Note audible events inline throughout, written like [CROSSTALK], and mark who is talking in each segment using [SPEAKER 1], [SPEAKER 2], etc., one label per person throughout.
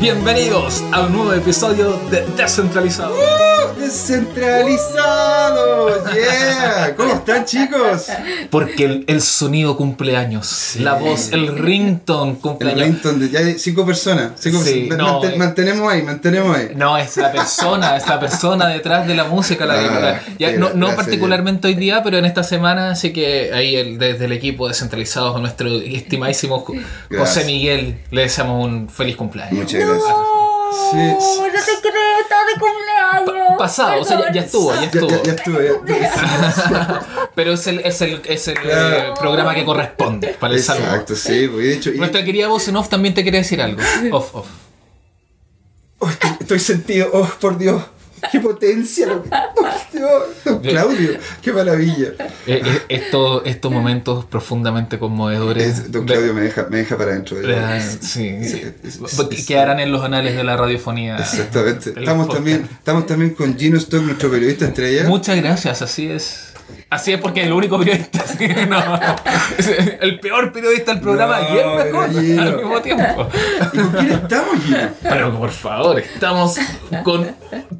[SPEAKER 1] Bienvenidos a un nuevo episodio de Descentralizado.
[SPEAKER 2] ¡Descentralizado! ¡Yeah! ¿Cómo están, chicos?
[SPEAKER 1] Porque el, el sonido cumpleaños, la voz, el ringtone
[SPEAKER 2] El
[SPEAKER 1] cumpleaños.
[SPEAKER 2] ringtone de ya hay cinco personas. Cinco
[SPEAKER 1] Sí,
[SPEAKER 2] personas.
[SPEAKER 1] no,
[SPEAKER 2] Manten-
[SPEAKER 1] eh.
[SPEAKER 2] mantenemos ahí, mantenemos ahí.
[SPEAKER 1] No, es la persona, es la persona detrás de la música. La
[SPEAKER 2] Ah,
[SPEAKER 1] ya, no, no
[SPEAKER 2] gracias,
[SPEAKER 1] particularmente hoy día, pero en esta semana, así que ahí el- desde el equipo descentralizado con nuestro estimadísimo Jo- José. Miguel le deseamos un feliz cumpleaños.
[SPEAKER 2] Muchas gracias. Sí,
[SPEAKER 3] No,
[SPEAKER 2] sí.
[SPEAKER 3] no te creo, está de cumpleaños.
[SPEAKER 1] Pasado, o sea, ya, ya estuvo, ya estuvo.
[SPEAKER 2] ya, ya ya. [LAUGHS]
[SPEAKER 1] Pero es el, es el, es el
[SPEAKER 2] Claro.
[SPEAKER 1] eh, programa que corresponde para el saludo.
[SPEAKER 2] Exacto, sí. de hecho, y-
[SPEAKER 1] Nuestra querida voz en off también te quiere decir algo. [LAUGHS] Off, off.
[SPEAKER 2] Oh, estoy, estoy sentido. Oh, por Dios. ¡Qué potencia! lo que- [LAUGHS] ¡Oh, Dios! Don Claudio, ¡qué maravilla!
[SPEAKER 1] Eh, eh, esto- estos momentos profundamente conmovedores.
[SPEAKER 2] Es- don Claudio me deja, me deja para adentro. de
[SPEAKER 1] sí,
[SPEAKER 2] Sí,
[SPEAKER 1] quedarán en los anales de la radiofonía.
[SPEAKER 2] Exactamente. Estamos
[SPEAKER 1] podcast.
[SPEAKER 2] también, estamos también con Gino Stock, nuestro periodista estrella.
[SPEAKER 1] Muchas gracias, así es. Así es porque es el único periodista. [LAUGHS] sí, no. Es el peor periodista del programa
[SPEAKER 2] No,
[SPEAKER 1] y el mejor
[SPEAKER 2] Gino.
[SPEAKER 1] al mismo tiempo.
[SPEAKER 2] ¿Y con quién estamos, Gino?
[SPEAKER 1] Pero por favor, estamos con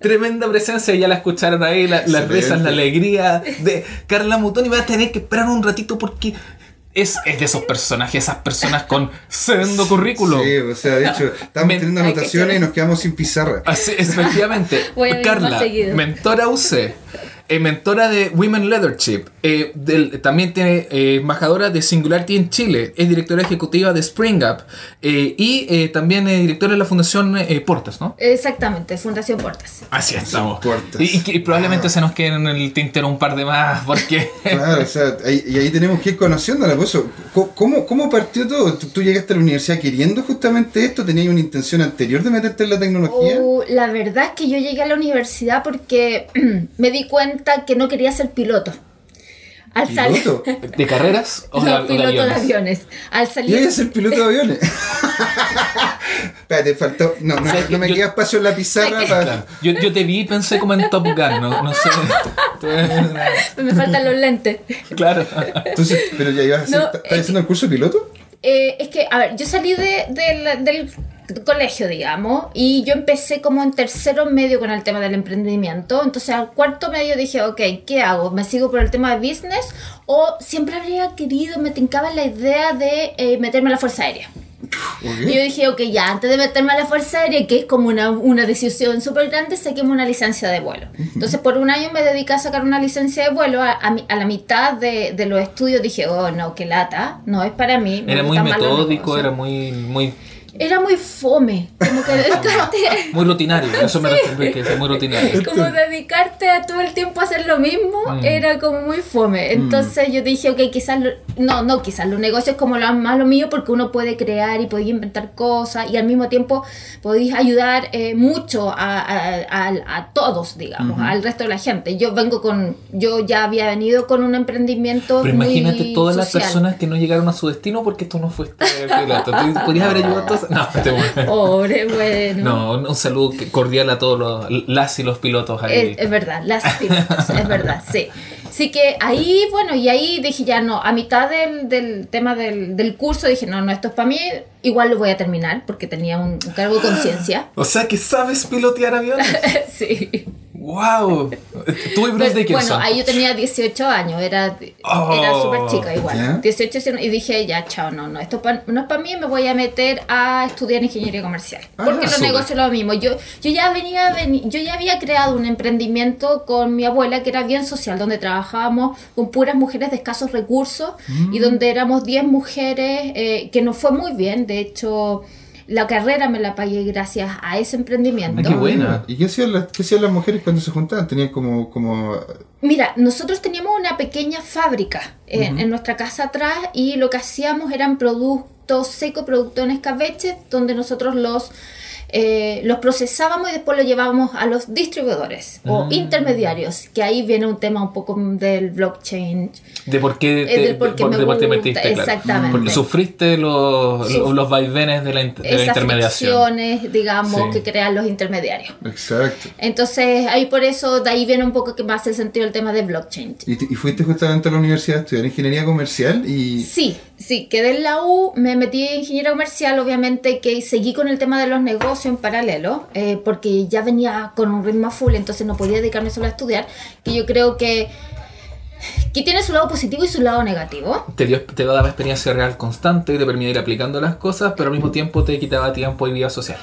[SPEAKER 1] tremenda presencia, ya la escucharon ahí, la- las risas, la alegría de Carla Mutoni. Va a tener que esperar un ratito porque es, es de esos personajes, esas personas con sendo currículum.
[SPEAKER 2] Sí, o sea, de hecho, estamos
[SPEAKER 1] Men-
[SPEAKER 2] teniendo anotaciones y nos quedamos sin pizarra.
[SPEAKER 1] Así, efectivamente.
[SPEAKER 3] Voy
[SPEAKER 1] Carla, mentora UC, eh, mentora de Women Leadership, eh, del- también tiene eh, embajadora de Singularity en Chile, es directora ejecutiva de Spring Up eh, y eh, también es directora de la Fundación eh, Portas, ¿no?
[SPEAKER 3] Exactamente, Fundación Portas.
[SPEAKER 1] Así estamos.
[SPEAKER 2] Portas.
[SPEAKER 1] Y, y que probablemente se nos queden en el tintero un par de más, porque. [LAUGHS]
[SPEAKER 2] Claro, o sea, ahí- y ahí tenemos que ir conociéndola. Pues, eso. Co- ¿Cómo, ¿Cómo partió todo? ¿Tú, tú llegaste a la universidad queriendo justamente esto? ¿Tenías una intención anterior de meterte en la tecnología?
[SPEAKER 3] Oh, la verdad es que yo llegué a la universidad porque [CLEARS THROAT] me di cuenta que no quería ser piloto. Al salir.
[SPEAKER 2] ¿Piloto?
[SPEAKER 1] ¿De carreras [LAUGHS] o de,
[SPEAKER 3] No,
[SPEAKER 1] o de
[SPEAKER 3] piloto de
[SPEAKER 1] aviones?
[SPEAKER 3] aviones. Al
[SPEAKER 2] ¿Y
[SPEAKER 3] salir.
[SPEAKER 2] a ser piloto de aviones? [LAUGHS] Espérate, faltó. No, no,
[SPEAKER 1] O sea,
[SPEAKER 2] no me
[SPEAKER 1] yo-
[SPEAKER 2] queda espacio en la pizarra para.
[SPEAKER 1] Claro. Yo, yo te vi y pensé como en Top Gun, no, no sé. [LAUGHS]
[SPEAKER 3] Me faltan los lentes.
[SPEAKER 1] claro.
[SPEAKER 2] Entonces, pero ya ibas a hacer.
[SPEAKER 3] No,
[SPEAKER 2] ¿Estás
[SPEAKER 3] es
[SPEAKER 2] haciendo el curso de piloto?
[SPEAKER 3] Eh, es que, a ver, yo salí de, del- del colegio, digamos, y yo empecé como en tercero medio con el tema del emprendimiento. Entonces, al cuarto medio dije, ok, ¿qué hago? ¿Me sigo por el tema de business? O siempre habría querido, me tincaba la idea de eh, meterme a la Fuerza Aérea. Y yo dije, ok, ya, antes de meterme a la Fuerza Aérea, que es como una, una decisión súper grande, saquéme una licencia de vuelo. Entonces, por un año me dediqué a sacar una licencia de vuelo. A, a a la mitad de, de los estudios dije, oh, no, qué lata, no es para mí. me
[SPEAKER 1] Era muy metódico,
[SPEAKER 3] negocios".
[SPEAKER 1] era muy, muy,
[SPEAKER 3] Era muy fome, como que dedicarte, [LAUGHS]
[SPEAKER 1] muy rutinario. Eso me refiero, que es muy rutinario. [LAUGHS]
[SPEAKER 3] como dedicarte a todo el tiempo a hacer lo mismo,
[SPEAKER 1] Mm.
[SPEAKER 3] era como muy fome. Entonces yo dije, ok, quizás, lo- no, no, quizás los negocios como lo más lo mío, porque uno puede crear y puede inventar cosas y al mismo tiempo podéis ayudar eh, mucho a, a- a- a todos, digamos, al resto de la gente. Yo vengo con, yo ya había venido con un emprendimiento
[SPEAKER 1] Pero
[SPEAKER 3] muy
[SPEAKER 1] imagínate todas las personas que no llegaron a su destino porque tú no fuiste piloto. ¿Tú podrías haber ayudado a todos? [LAUGHS] No, te.
[SPEAKER 3] Pobre, bueno.
[SPEAKER 1] No, un un saludo cordial a todos los, las y los pilotos ahí.
[SPEAKER 3] Es, es verdad, las pilotos, es verdad, sí. Así que ahí, bueno, y ahí dije ya no, a mitad del, del tema del, del curso dije, no, no, esto es para mí, igual lo voy a terminar porque tenía un, un cargo de conciencia. [GASPS]
[SPEAKER 1] O sea que sabes pilotear aviones. [LAUGHS]
[SPEAKER 3] sí.
[SPEAKER 1] ¡Wow! Tú y Bruce
[SPEAKER 3] Pero,
[SPEAKER 1] Dickinson.
[SPEAKER 3] bueno, ahí yo tenía 18 años, era,
[SPEAKER 1] Oh,
[SPEAKER 3] era súper chica igual.
[SPEAKER 2] ¿ya?
[SPEAKER 3] 18 y dije, ya, chao, no, no, esto pa- no es para mí, me voy a meter a estudiar ingeniería comercial.
[SPEAKER 2] Ah,
[SPEAKER 3] porque los negocios lo mismo. Yo, yo, ya venía, yo ya había creado un emprendimiento con mi abuela que era bien social, donde trabajábamos con puras mujeres de escasos recursos y
[SPEAKER 2] Mm.
[SPEAKER 3] donde éramos 10 mujeres, eh, que nos fue muy bien, de hecho... La carrera me la pagué gracias a ese emprendimiento.
[SPEAKER 1] Ah, qué buena.
[SPEAKER 2] ¿Y qué hacían, las, qué hacían las mujeres cuando se juntaban? Tenían como. como
[SPEAKER 3] Mira, nosotros teníamos una pequeña fábrica eh, en nuestra casa atrás y lo que hacíamos eran productos secos, productos en escabeche, donde nosotros los, eh, los procesábamos y después los llevábamos a los distribuidores o
[SPEAKER 1] Mm.
[SPEAKER 3] intermediarios, que ahí viene un tema un poco del blockchain.
[SPEAKER 1] De por qué
[SPEAKER 3] Es
[SPEAKER 1] te,
[SPEAKER 3] del por qué
[SPEAKER 1] por-
[SPEAKER 3] me
[SPEAKER 1] de por
[SPEAKER 3] gusta,
[SPEAKER 1] metiste, claro.
[SPEAKER 3] exactamente.
[SPEAKER 1] Porque sufriste los, los vaivenes de la, in- de la
[SPEAKER 3] Esas
[SPEAKER 1] intermediación.
[SPEAKER 3] fricciones, digamos,
[SPEAKER 1] Sí.
[SPEAKER 3] que crean los intermediarios.
[SPEAKER 2] exacto.
[SPEAKER 3] Entonces, ahí por eso, de ahí viene un poco que más el sentido el tema de blockchain.
[SPEAKER 2] Y, te- y fuiste justamente a la universidad a estudiar ingeniería comercial y.
[SPEAKER 3] Sí, sí, quedé en la U, me metí en ingeniería comercial, obviamente que seguí con el tema de los negocios negocio en paralelo, eh, porque ya venía con un ritmo full, entonces no podía dedicarme solo a estudiar, que yo creo que, que tiene su lado positivo y su lado negativo.
[SPEAKER 1] Te, dio, te daba experiencia real constante, te permitía ir aplicando las cosas, pero al mismo tiempo te quitaba tiempo y vida social.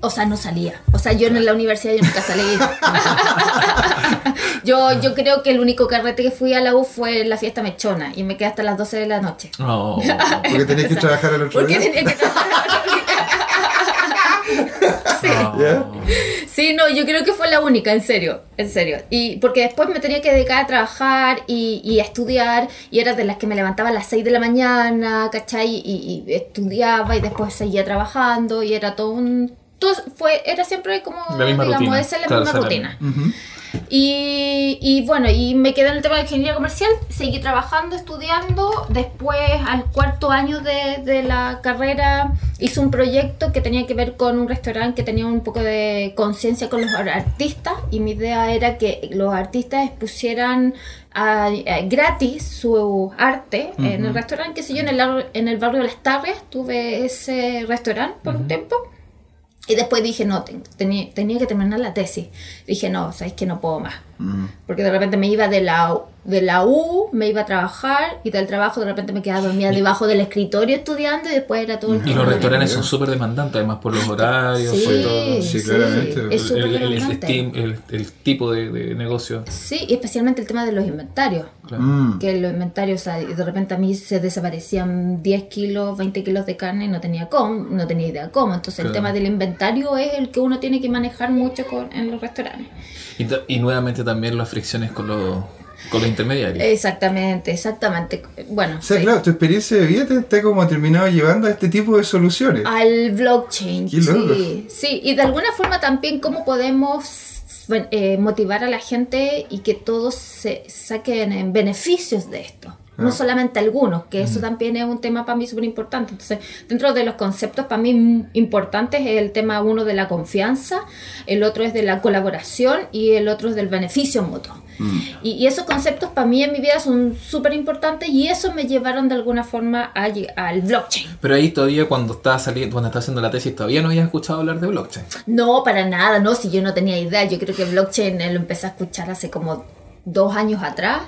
[SPEAKER 3] O sea, no salía. O sea, yo en la universidad yo nunca salí. [LAUGHS] yo, yo creo que el único carrete que fui a la U fue la fiesta mechona y me quedé hasta las 12 de la noche.
[SPEAKER 1] No.
[SPEAKER 2] Porque tenías que [LAUGHS] trabajar el otro
[SPEAKER 3] Porque
[SPEAKER 2] día.
[SPEAKER 3] tenía que trabajar el otro día. [LAUGHS] Sí.
[SPEAKER 2] ¿Ya?
[SPEAKER 3] Sí, no, yo creo que fue la única, en serio, en serio. Y porque después me tenía que dedicar a trabajar y, y a estudiar, y era de las que me levantaba a las 6 de la mañana, ¿cachai? Y, y estudiaba y después seguía trabajando, y era todo un... Todo fue, era siempre como,
[SPEAKER 1] La misma
[SPEAKER 3] digamos,
[SPEAKER 1] rutina.
[SPEAKER 3] esa es la
[SPEAKER 1] Claro,
[SPEAKER 3] misma
[SPEAKER 1] esa es la-
[SPEAKER 3] rutina. Y, y bueno, y me quedé en el tema de ingeniería comercial, seguí trabajando, estudiando. Después, al cuarto año de, de la carrera, hice un proyecto que tenía que ver con un restaurante que tenía un poco de conciencia con los artistas. Y mi idea era que los artistas expusieran a- a- gratis su arte en el restaurante, que sé yo, en el, en el barrio de Las Tarrias. Tuve ese restaurante por un tiempo. Y después dije, no, ten- tenía, tenía que terminar la tesis. Dije, no, sabes que no puedo más. Porque de repente me iba de la, U- de la U, me iba a trabajar y del trabajo de repente me quedaba dormida debajo del escritorio estudiando y después era todo el
[SPEAKER 1] Y
[SPEAKER 3] día.
[SPEAKER 1] los restaurantes son súper demandantes, además por los horarios,
[SPEAKER 3] Sí,
[SPEAKER 1] por todo.
[SPEAKER 2] Sí, claramente.
[SPEAKER 3] Es
[SPEAKER 1] el, el- el tipo de, de negocio.
[SPEAKER 3] Sí, y especialmente el tema de los inventarios.
[SPEAKER 1] Claro.
[SPEAKER 2] Mm.
[SPEAKER 3] Que los inventarios, o sea, de repente a mí se desaparecían 10 kilos, 20 kilos de carne y no tenía cómo, no tenía idea cómo. Entonces el tema del inventario es el que uno tiene que manejar mucho con, en los restaurantes.
[SPEAKER 1] Y, y nuevamente también las fricciones con los, con los intermediarios.
[SPEAKER 3] Exactamente, exactamente. Bueno,
[SPEAKER 2] O sea,
[SPEAKER 3] sí.
[SPEAKER 2] claro, tu experiencia de vida te está como terminado llevando a este tipo de soluciones.
[SPEAKER 3] al blockchain.
[SPEAKER 2] Qué loco.
[SPEAKER 3] Sí, sí, y de alguna forma también cómo podemos eh, motivar a la gente y que todos se saquen eh, beneficios de esto. No solamente algunos, que eso también es un tema para mí súper importante. Entonces, dentro de los conceptos para mí importantes es el tema uno de la confianza, el otro es de la colaboración y el otro es del beneficio mutuo. Y, y esos conceptos para mí en mi vida son súper importantes y eso me llevaron de alguna forma a al blockchain.
[SPEAKER 1] Pero ahí todavía cuando estaba saliendo, cuando estaba haciendo la tesis, todavía no habías escuchado hablar de blockchain.
[SPEAKER 3] No, para nada, no, si yo no tenía idea. Yo creo que blockchain eh, lo empecé a escuchar hace como dos años atrás.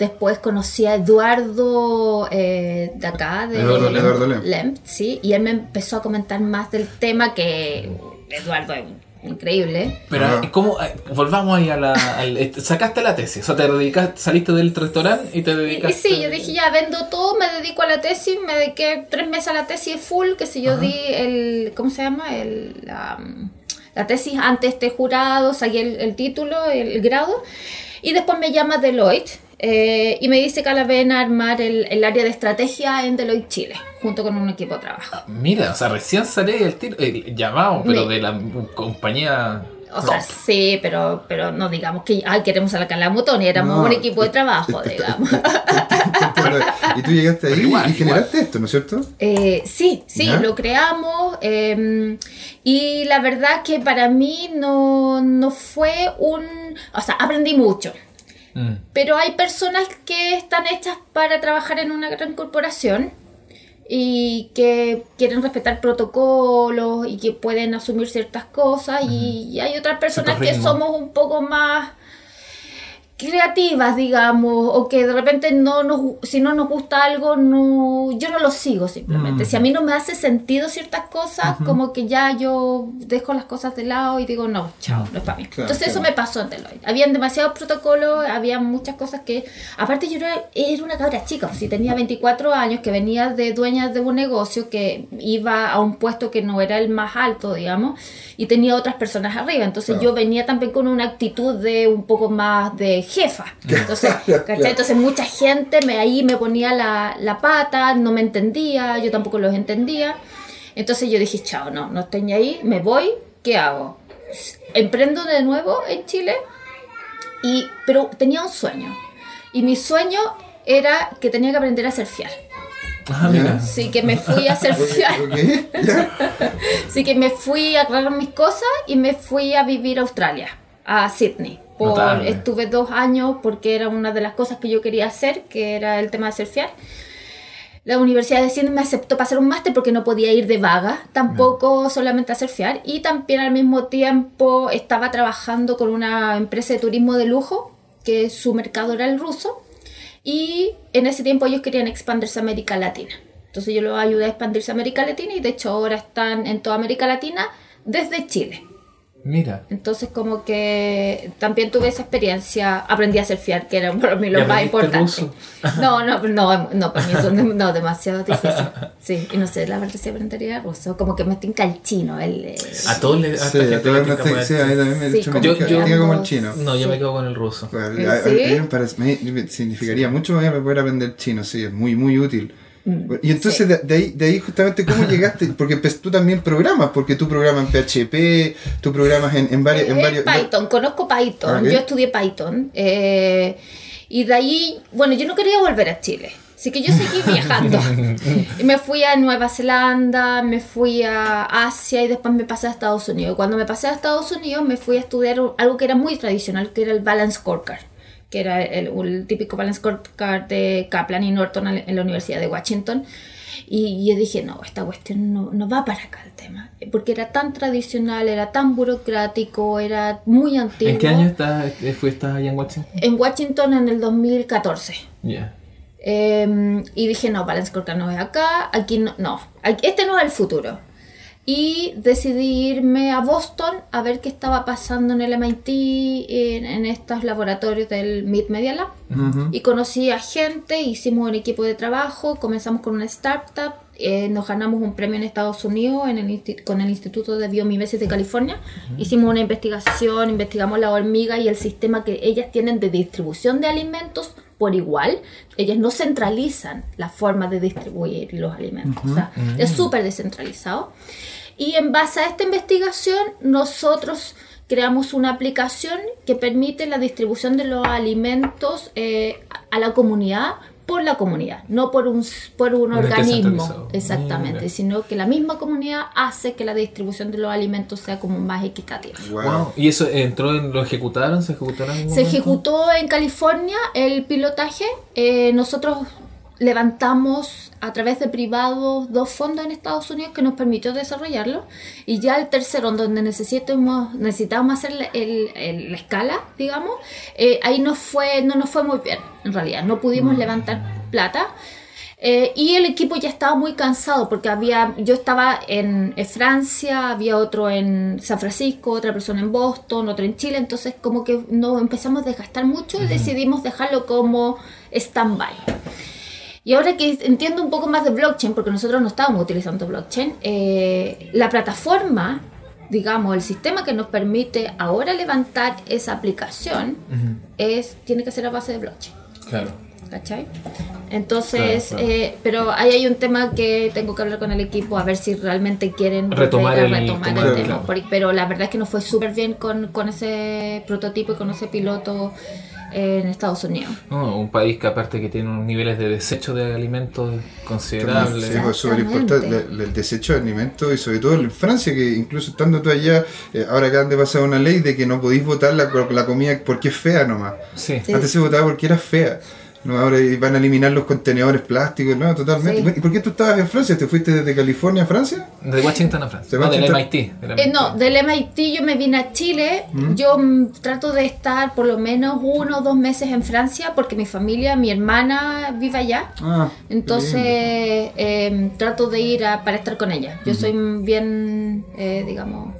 [SPEAKER 3] Después conocí a Eduardo eh, de acá, de
[SPEAKER 2] Eduardo Lem. Eduardo Lem.
[SPEAKER 3] Lem, sí, y él me empezó a comentar más del tema que Eduardo es increíble.
[SPEAKER 1] Pero,
[SPEAKER 2] Ajá.
[SPEAKER 1] ¿cómo? eh, Volvamos ahí a la. al- eh, sacaste la tesis, o sea, te dedicaste, saliste del restaurante y te dedicaste.
[SPEAKER 3] y sí, yo dije, ya vendo todo, me dedico a la tesis, me dediqué tres meses a la tesis full, que si yo di el, ¿cómo se llama? El, la, la tesis ante este jurado, saqué el, el título, el, el grado, y después me llama Deloitte. Eh, y me dice que la ven a armar el, el área de estrategia en Deloitte Chile, junto con un equipo de trabajo.
[SPEAKER 1] Mira, o sea, recién salí el tiro, eh, llamado, pero
[SPEAKER 3] Me-
[SPEAKER 1] de la compañía.
[SPEAKER 3] O sea, sí, pero, pero no digamos que ay, queremos sacar la mutón y éramos
[SPEAKER 2] No,
[SPEAKER 3] un equipo de
[SPEAKER 2] te-
[SPEAKER 3] trabajo,
[SPEAKER 2] te- te-
[SPEAKER 3] digamos.
[SPEAKER 2] Y tú llegaste ahí
[SPEAKER 1] igual,
[SPEAKER 2] y generaste esto, ¿no es cierto?
[SPEAKER 3] Eh, sí, sí,
[SPEAKER 2] ¿Ya?
[SPEAKER 3] lo creamos eh, y la verdad que para mí no, no fue un... O sea, aprendí mucho,
[SPEAKER 1] Mm.
[SPEAKER 3] pero hay personas que están hechas para trabajar en una gran corporación y que quieren respetar protocolos y que pueden asumir ciertas cosas y, y hay otras personas que somos un poco más creativas, digamos, o que de repente no nos, si no nos gusta algo, no, yo no lo sigo simplemente.
[SPEAKER 1] Mm.
[SPEAKER 3] Si a mí no me hace sentido ciertas cosas, como que ya yo dejo las cosas de lado y digo, no, chao, no es para mí.
[SPEAKER 2] Claro,
[SPEAKER 3] Entonces eso me pasó en Deloitte. Habían demasiados protocolos, había muchas cosas que, aparte yo era, era una cabra chica, si tenía 24 años, que venía de dueña de un negocio, que iba a un puesto que no era el más alto, digamos, y tenía otras personas arriba. Entonces
[SPEAKER 2] Claro.
[SPEAKER 3] yo venía también con una actitud de un poco más de jefa. [LAUGHS] Entonces,
[SPEAKER 2] Claro,
[SPEAKER 3] ¿cachai?
[SPEAKER 2] claro.
[SPEAKER 3] Entonces mucha gente me, ahí me ponía la, la pata, no me entendía, yo tampoco los entendía. Entonces yo dije, chao, no, no estoy ahí, me voy, ¿qué hago? Emprendo de nuevo en Chile, y, pero tenía un sueño. Y mi sueño era que tenía que aprender a surfear.
[SPEAKER 1] Ah, mira.
[SPEAKER 3] Así que me fui a [LAUGHS] surfear. Así que me fui a agarrar mis cosas y me fui a vivir a Australia, a Sydney. Por-
[SPEAKER 1] Notable.
[SPEAKER 3] estuve dos años porque era una de las cosas que yo quería hacer, que era el tema de surfear. La Universidad de Cine me aceptó para hacer un máster porque no podía ir de vaga, tampoco solamente a surfear. Y también al mismo tiempo estaba trabajando con una empresa de turismo de lujo, que su mercado era el ruso. Y en ese tiempo ellos querían expandirse a América Latina. Entonces yo los ayudé a expandirse a América Latina y de hecho ahora están en toda América Latina desde Chile.
[SPEAKER 1] Mira.
[SPEAKER 3] Entonces como que también tuve esa experiencia, aprendí a surfear, que era para mí lo
[SPEAKER 1] ¿Y
[SPEAKER 3] más importante.
[SPEAKER 1] ruso?
[SPEAKER 3] No, no, no, no, para mí eso no, demasiado difícil. Sí, y no sé, la verdad si aprendería ruso, como que me tinca el chino, el... eh,
[SPEAKER 1] A todos les.
[SPEAKER 2] Sí, a todos
[SPEAKER 1] gente le
[SPEAKER 2] nos
[SPEAKER 1] tinca
[SPEAKER 2] sí, a mí también me he
[SPEAKER 3] Sí,
[SPEAKER 2] dicho me
[SPEAKER 1] como
[SPEAKER 2] tinca-
[SPEAKER 1] que
[SPEAKER 2] me como el chino.
[SPEAKER 1] No, yo me
[SPEAKER 3] Sí.
[SPEAKER 1] quedo con el ruso.
[SPEAKER 2] Bueno,
[SPEAKER 3] ¿Sí?
[SPEAKER 2] a- a- a me me- significaría mucho más poder aprender chino, sí, es muy, muy útil. Y entonces
[SPEAKER 3] Mm, sí.
[SPEAKER 2] de, de ahí, de ahí justamente cómo llegaste, [LAUGHS] porque pues, tú también programas, porque tú programas en PHP, tú programas en, en varios... En varios
[SPEAKER 3] Python, conozco Python,
[SPEAKER 2] Ok.
[SPEAKER 3] yo estudié Python. eh, y de ahí, bueno, yo no quería volver a Chile. Así que yo seguí viajando. y [LAUGHS] me fui a Nueva Zelanda, me fui a Asia y después me pasé a Estados Unidos. Cuando me pasé a Estados Unidos me fui a estudiar algo que era muy tradicional, que era el Balance Scorecard, que era el, el típico Balance Scorecard de Kaplan y Norton en la Universidad de Washington. Y yo dije, no, esta cuestión no, no va para acá el tema. Porque era tan tradicional, era tan burocrático, era muy antiguo.
[SPEAKER 1] ¿En qué año estás, eh, fuiste allá en Washington?
[SPEAKER 3] En Washington en el 2014.
[SPEAKER 1] Ya.
[SPEAKER 3] Eh, y dije, no, Balance Scorecard no es acá, aquí no, no, aquí- este no es el futuro. Y decidí irme a Boston a ver qué estaba pasando en el MIT, en, en estos laboratorios del Mid Media Lab. Y conocí a gente, hicimos un equipo de trabajo, comenzamos con una startup, eh, nos ganamos un premio en Estados Unidos en el insti- con el Instituto de Biomimesis de California. Hicimos una investigación, investigamos la hormiga y el sistema que ellas tienen de distribución de alimentos por igual. Ellas no centralizan la forma de distribuir los alimentos. O sea, es súper descentralizado. Y en base a esta investigación, nosotros creamos una aplicación que permite la distribución de los alimentos eh, a la comunidad por la comunidad, no por un, por un organismo, exactamente,
[SPEAKER 1] Mira.
[SPEAKER 3] sino que la misma comunidad hace que la distribución de los alimentos sea como más equitativa.
[SPEAKER 2] Wow.
[SPEAKER 1] Wow. ¿Y eso entró en, lo ejecutaron? ¿Se ejecutaron? en
[SPEAKER 3] Se ejecutó en California el pilotaje. eh, nosotros levantamos a través de privados dos fondos en Estados Unidos que nos permitió desarrollarlo. Y ya el tercero, en donde necesitamos, necesitábamos hacer la- el- el- la escala, digamos, eh, ahí no, fue, no nos fue muy bien, en realidad. No pudimos levantar plata. Eh, y el equipo ya estaba muy cansado porque había, yo estaba en, en Francia, había otro en San Francisco, otra persona en Boston, otro en Chile, entonces como que nos empezamos a desgastar mucho y decidimos dejarlo como stand-by. Y ahora que entiendo un poco más de blockchain, porque nosotros no estábamos utilizando blockchain, eh, la plataforma, digamos, el sistema que nos permite ahora levantar esa aplicación, es, tiene que ser a base de blockchain.
[SPEAKER 1] Claro.
[SPEAKER 3] ¿Cachai? Entonces,
[SPEAKER 1] Claro, claro.
[SPEAKER 3] eh, pero ahí hay un tema que tengo que hablar con el equipo a ver si realmente quieren
[SPEAKER 1] Retomar el-
[SPEAKER 3] retomar el tema.
[SPEAKER 1] claro.
[SPEAKER 3] Pero la verdad es que nos fue súper bien con, con ese prototipo y con ese piloto en Estados Unidos.
[SPEAKER 1] No, un país que aparte que tiene unos niveles de desecho de alimentos considerables.
[SPEAKER 2] Sí, pues súper importante el, el desecho de alimentos y sobre todo en Francia, que incluso estando tú allá, eh, ahora acaban de pasar una ley de que no podéis votar la, la comida porque es fea nomás.
[SPEAKER 1] Sí.
[SPEAKER 3] Sí.
[SPEAKER 2] Antes se votaba porque era fea. No, ahora van a eliminar los contenedores plásticos, no, totalmente.
[SPEAKER 3] Sí.
[SPEAKER 2] ¿Y por qué tú estabas en Francia? ¿Te fuiste desde California a Francia?
[SPEAKER 1] De Washington a Francia.
[SPEAKER 2] De
[SPEAKER 1] No, del MIT. del
[SPEAKER 3] Eh, no, del MIT yo me vine a Chile.
[SPEAKER 2] ¿Mm?
[SPEAKER 3] Yo mm, trato de estar por lo menos uno o dos meses en Francia porque mi familia, mi hermana vive allá.
[SPEAKER 2] Ah,
[SPEAKER 3] Entonces eh, trato de ir a- para estar con ella. Yo soy bien, eh, digamos,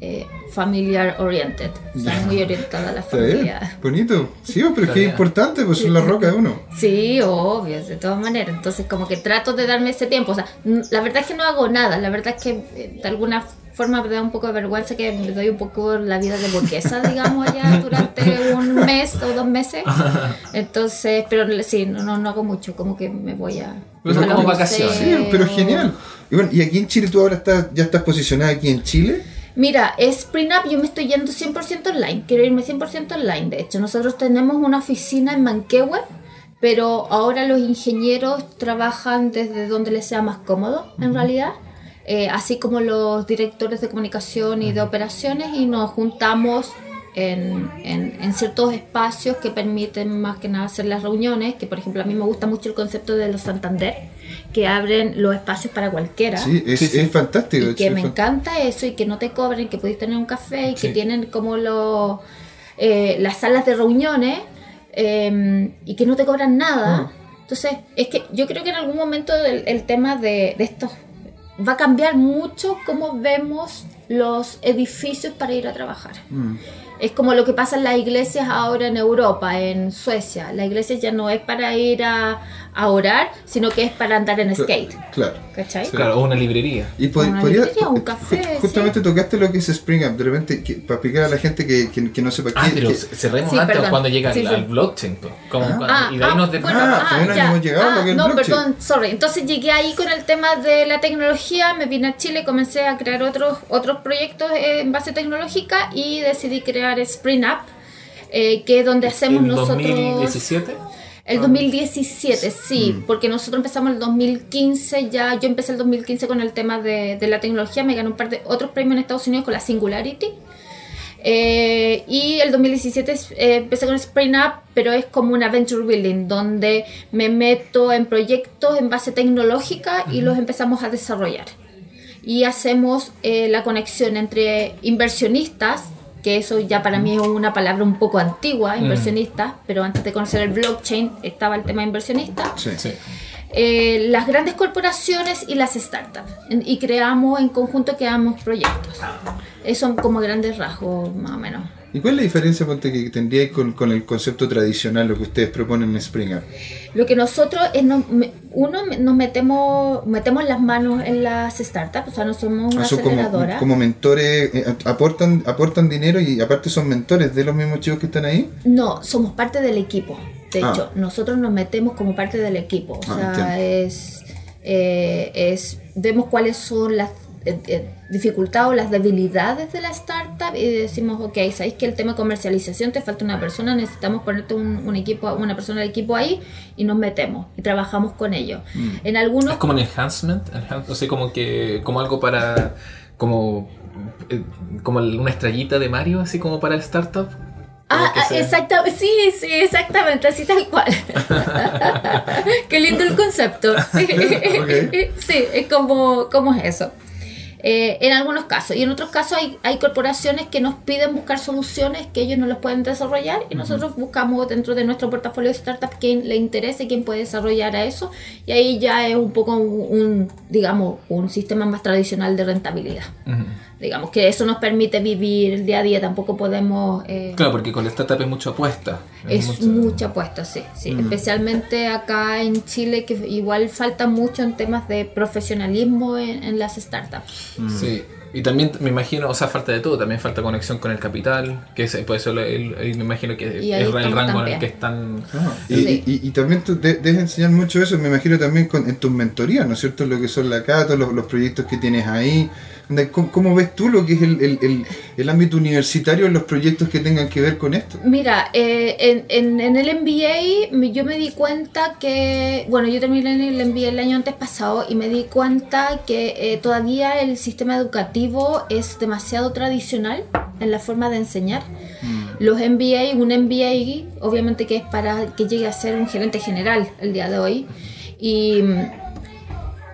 [SPEAKER 3] eh, familiar oriented. O sea, muy orientada a la
[SPEAKER 2] Está bien,
[SPEAKER 3] familia.
[SPEAKER 2] bonito. Sí, pero es
[SPEAKER 1] Está
[SPEAKER 2] que es importante, pues son la roca de uno.
[SPEAKER 3] Sí, obvio, de todas maneras. Entonces, como que trato de darme ese tiempo. O sea, la verdad es que no hago nada. La verdad es que eh, de alguna forma me da un poco de vergüenza que me doy un poco la vida de burguesa, digamos, allá [LAUGHS] durante un mes o dos meses. [LAUGHS] Entonces, pero sí, no, no, no hago mucho. Como que me voy a.
[SPEAKER 1] Pero
[SPEAKER 3] a
[SPEAKER 1] como vacaciones.
[SPEAKER 2] Sí, pero genial. Y bueno, y aquí en Chile tú ahora estás, ya estás posicionada aquí en Chile.
[SPEAKER 3] Mira, Spring Up yo me estoy yendo 100% online, quiero irme 100% online. De hecho, nosotros tenemos una oficina en Manquehue, pero ahora los ingenieros trabajan desde donde les sea más cómodo, en realidad. Eh, así como los directores de comunicación y de operaciones, y nos juntamos en, en- en ciertos espacios que permiten más que nada hacer las reuniones, que por ejemplo a mí me gusta mucho el concepto de los Santander, que abren los espacios para cualquiera.
[SPEAKER 2] Sí, es,
[SPEAKER 1] Sí, sí.
[SPEAKER 2] es fantástico.
[SPEAKER 3] Y que me encanta eso y que no te cobren, que podéis tener un café y que tienen como los, eh, las salas de reuniones eh, y que no te cobran nada. Entonces, es que yo creo que en algún momento el, el tema de, de estos va a cambiar mucho cómo vemos los edificios para ir a trabajar.
[SPEAKER 2] Mm.
[SPEAKER 3] Es como lo que pasa en las iglesias ahora en Europa, en Suecia. La iglesia ya no es para ir a, a orar, sino que es para andar en skate.
[SPEAKER 2] Claro.
[SPEAKER 3] ¿Cachai?
[SPEAKER 1] Claro, o una librería.
[SPEAKER 2] Y pod-
[SPEAKER 3] Una
[SPEAKER 2] podría,
[SPEAKER 3] librería, un café,
[SPEAKER 2] ju- justamente tocaste lo que es Spring Up, de repente, que- para explicar a la gente que, que, que no sepa qué.
[SPEAKER 1] Ah, pero
[SPEAKER 2] que-
[SPEAKER 1] cerremos
[SPEAKER 3] Sí,
[SPEAKER 1] antes
[SPEAKER 3] perdón.
[SPEAKER 1] cuando llega
[SPEAKER 3] Sí,
[SPEAKER 1] al,
[SPEAKER 3] sí.
[SPEAKER 1] al blockchain. Como
[SPEAKER 2] Ah.
[SPEAKER 1] cuando-
[SPEAKER 3] Ah,
[SPEAKER 1] y de ahí
[SPEAKER 3] ah,
[SPEAKER 1] nos
[SPEAKER 3] bueno,
[SPEAKER 2] Ah,
[SPEAKER 3] ah,
[SPEAKER 2] no
[SPEAKER 3] ya.
[SPEAKER 2] hemos llegado a lo que es el
[SPEAKER 3] no,
[SPEAKER 2] blockchain.
[SPEAKER 3] perdón, sorry. Entonces llegué ahí con el tema de la tecnología, me vine a Chile, comencé a crear otros, otros proyectos en base tecnológica y decidí crear Spring Up, eh, que es donde hacemos
[SPEAKER 1] ¿En
[SPEAKER 3] nosotros...
[SPEAKER 1] 2017?
[SPEAKER 3] El 2017, sí, porque nosotros empezamos el 2015, ya yo empecé el 2015 con el tema de, de la tecnología, me gané un par de otros premios en Estados Unidos con la Singularity. Eh, y el 2017 es- eh, empecé con Spring Up, pero es como una venture building, donde me meto en proyectos en base tecnológica y los empezamos a desarrollar. Y hacemos eh, la conexión entre inversionistas, que eso ya para mí es una palabra un poco antigua, inversionistas, pero antes de conocer el blockchain estaba el tema inversionista
[SPEAKER 2] Sí.
[SPEAKER 1] Sí.
[SPEAKER 3] eh, las grandes corporaciones y las startups. Y creamos en conjunto, creamos proyectos. Esos son como grandes rasgos, más o menos.
[SPEAKER 2] ¿Y cuál es la diferencia ponte, que tendría con, con el concepto tradicional, lo que ustedes proponen en Spring Up?
[SPEAKER 3] Lo que nosotros es, nos- me- uno, nos metemos, metemos las manos en las startups, o sea, no somos una
[SPEAKER 2] Ah, son como,
[SPEAKER 3] aceleradora.
[SPEAKER 2] como mentores, eh, aportan, aportan dinero y aparte son mentores de los mismos chicos que están ahí.
[SPEAKER 3] No, somos parte del equipo. De
[SPEAKER 2] Ah.
[SPEAKER 3] hecho, nosotros nos metemos como parte del equipo. O
[SPEAKER 2] Ah,
[SPEAKER 3] sea,
[SPEAKER 2] entiendo.
[SPEAKER 3] es, eh, es. Vemos cuáles son las eh, eh, o las debilidades de la startup y decimos, ok, sabéis que el tema de comercialización te falta una persona, necesitamos ponerte un, un equipo, una persona del equipo ahí y nos metemos y trabajamos con ellos.
[SPEAKER 2] Mm.
[SPEAKER 3] En algunos
[SPEAKER 1] Es como un enhancement, enhan- o sea, como que como algo para como eh, como una estrellita de Mario, así como para el startup.
[SPEAKER 3] Ah, exactamente, sí, sí, exactamente, así tal cual. [LAUGHS] Qué lindo el concepto. Sí, sí es como, como es eso. Eh, en algunos casos. Y en otros casos hay, hay corporaciones que nos piden buscar soluciones que ellos no los pueden desarrollar y nosotros buscamos dentro de nuestro portafolio de startup quién le interese, quién puede desarrollar a eso. Y ahí ya es un poco un, un, digamos, un sistema más tradicional de rentabilidad. Digamos que eso nos permite vivir el día a día, tampoco podemos... eh,
[SPEAKER 1] Claro, porque con la startup es mucha apuesta.
[SPEAKER 3] es
[SPEAKER 1] mucha-
[SPEAKER 3] mucha apuesta, sí, sí. Especialmente acá en Chile, que igual falta mucho en temas de profesionalismo en, en las startups.
[SPEAKER 1] Sí. Y también me imagino, o sea, falta de todo, también falta conexión con el capital, que es, por eso el- el- el- me imagino que es el rango en el que están...
[SPEAKER 2] Y,
[SPEAKER 3] Sí.
[SPEAKER 2] y- y también tú de- debes enseñar mucho eso, me imagino también con, en tus mentorías, ¿no es cierto? Lo que son la Cato, los, los proyectos que tienes ahí. ¿Cómo, cómo ves tú lo que es el, el- el- el ámbito universitario en los proyectos que tengan que ver con esto?
[SPEAKER 3] Mira, eh, en, en, en el MBA yo me di cuenta que, bueno, yo terminé el MBA el año antes pasado y me di cuenta que eh, todavía el sistema educativo es demasiado tradicional en la forma de enseñar. Los MBA, un MBA obviamente que es para que llegue a ser un gerente general el día de hoy. Y,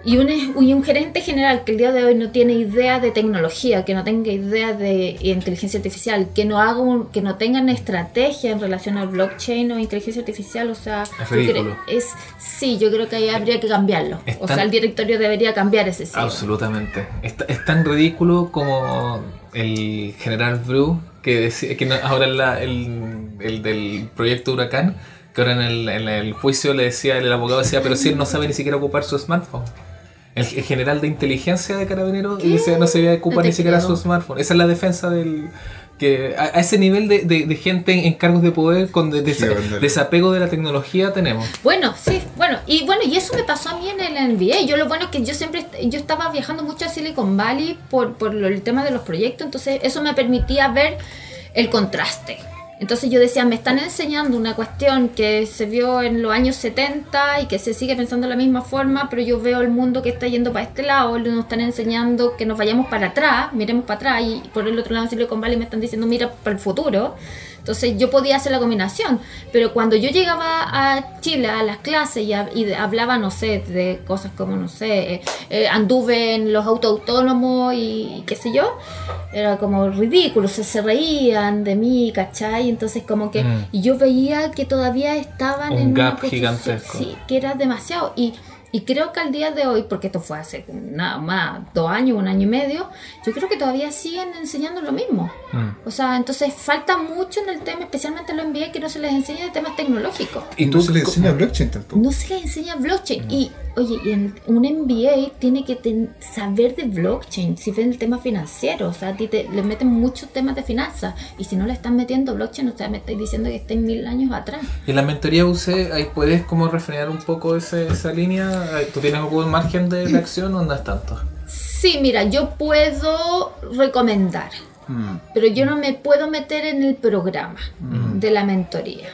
[SPEAKER 3] y, un, y un gerente general que el día de hoy no tiene idea de tecnología, que no tenga idea de inteligencia artificial, que no haga un- que no tengan estrategia en relación al blockchain o inteligencia artificial, o sea,
[SPEAKER 1] Es
[SPEAKER 3] creo- sí, yo creo que ahí habría que cambiarlo. O sea, el directorio debería cambiar ese CEO.
[SPEAKER 1] Absolutamente. Es, ta- es tan ridículo como el general Bru, que, decía, que no- ahora la- el, el del proyecto Huracán, que ahora en el, en el juicio le decía, el abogado decía, pero si él no sabe ni siquiera ocupar su smartphone. El, el general de inteligencia de Carabineros
[SPEAKER 3] ¿Qué?
[SPEAKER 1] decía, no
[SPEAKER 3] No te
[SPEAKER 1] ni siquiera
[SPEAKER 3] creo.
[SPEAKER 1] su smartphone. Esa es la defensa del... que A, a ese nivel de, de- de gente en cargos de poder con de- de-
[SPEAKER 2] Sí, ándale.
[SPEAKER 1] desapego de la tecnología tenemos.
[SPEAKER 3] Bueno, sí, bueno, y bueno, y eso me pasó a mí en el MBA. Yo lo bueno es que yo siempre, yo estaba viajando mucho a Silicon Valley por, por lo- el tema de los proyectos, entonces eso me permitía ver el contraste Entonces yo decía, me están enseñando una cuestión que se vio en los años 70 y que se sigue pensando de la misma forma, pero yo veo el mundo que está yendo para este lado, nos están enseñando que nos vayamos para atrás, miremos para atrás y por el otro lado en Silicon Valley me están diciendo mira para el futuro. Entonces yo podía hacer la combinación, pero cuando yo llegaba a Chile a las clases y, y hablaba, no sé, de cosas como, no sé, eh, eh, anduve en los autos autónomos y, qué sé yo, era como ridículo, se, se reían de mí, ¿cachai? Entonces como que,
[SPEAKER 1] Mm.
[SPEAKER 3] y yo veía que todavía estaban
[SPEAKER 1] Un
[SPEAKER 3] en una
[SPEAKER 1] gap
[SPEAKER 3] posición-
[SPEAKER 1] gigantesco.
[SPEAKER 3] Sí, que era demasiado. Y, y creo que al día de hoy, porque esto fue hace nada más, dos años, un año y medio, yo creo que todavía siguen enseñando lo mismo.
[SPEAKER 1] Mm.
[SPEAKER 3] O sea, entonces falta mucho en el tema, especialmente en los MBA, que no se les enseña de temas tecnológicos.
[SPEAKER 1] ¿Y
[SPEAKER 2] no se le
[SPEAKER 1] co-
[SPEAKER 2] enseña blockchain tampoco.
[SPEAKER 3] No se les enseña blockchain. Y, oye, y en un MBA tiene que ten- saber de blockchain, si ven el tema financiero. O sea, a ti te, le meten muchos temas de finanzas. Y si no le están metiendo blockchain, o sea, me estáis diciendo que estén mil años atrás.
[SPEAKER 1] Y en la mentoría UC, ahí puedes como refrenar un poco ese- esa línea. ¿Tú tienes un buen margen de, de acción o no es tanto?
[SPEAKER 3] Sí, mira, yo puedo recomendar.
[SPEAKER 2] Mm.
[SPEAKER 3] pero yo no me puedo meter en el programa de la mentoría.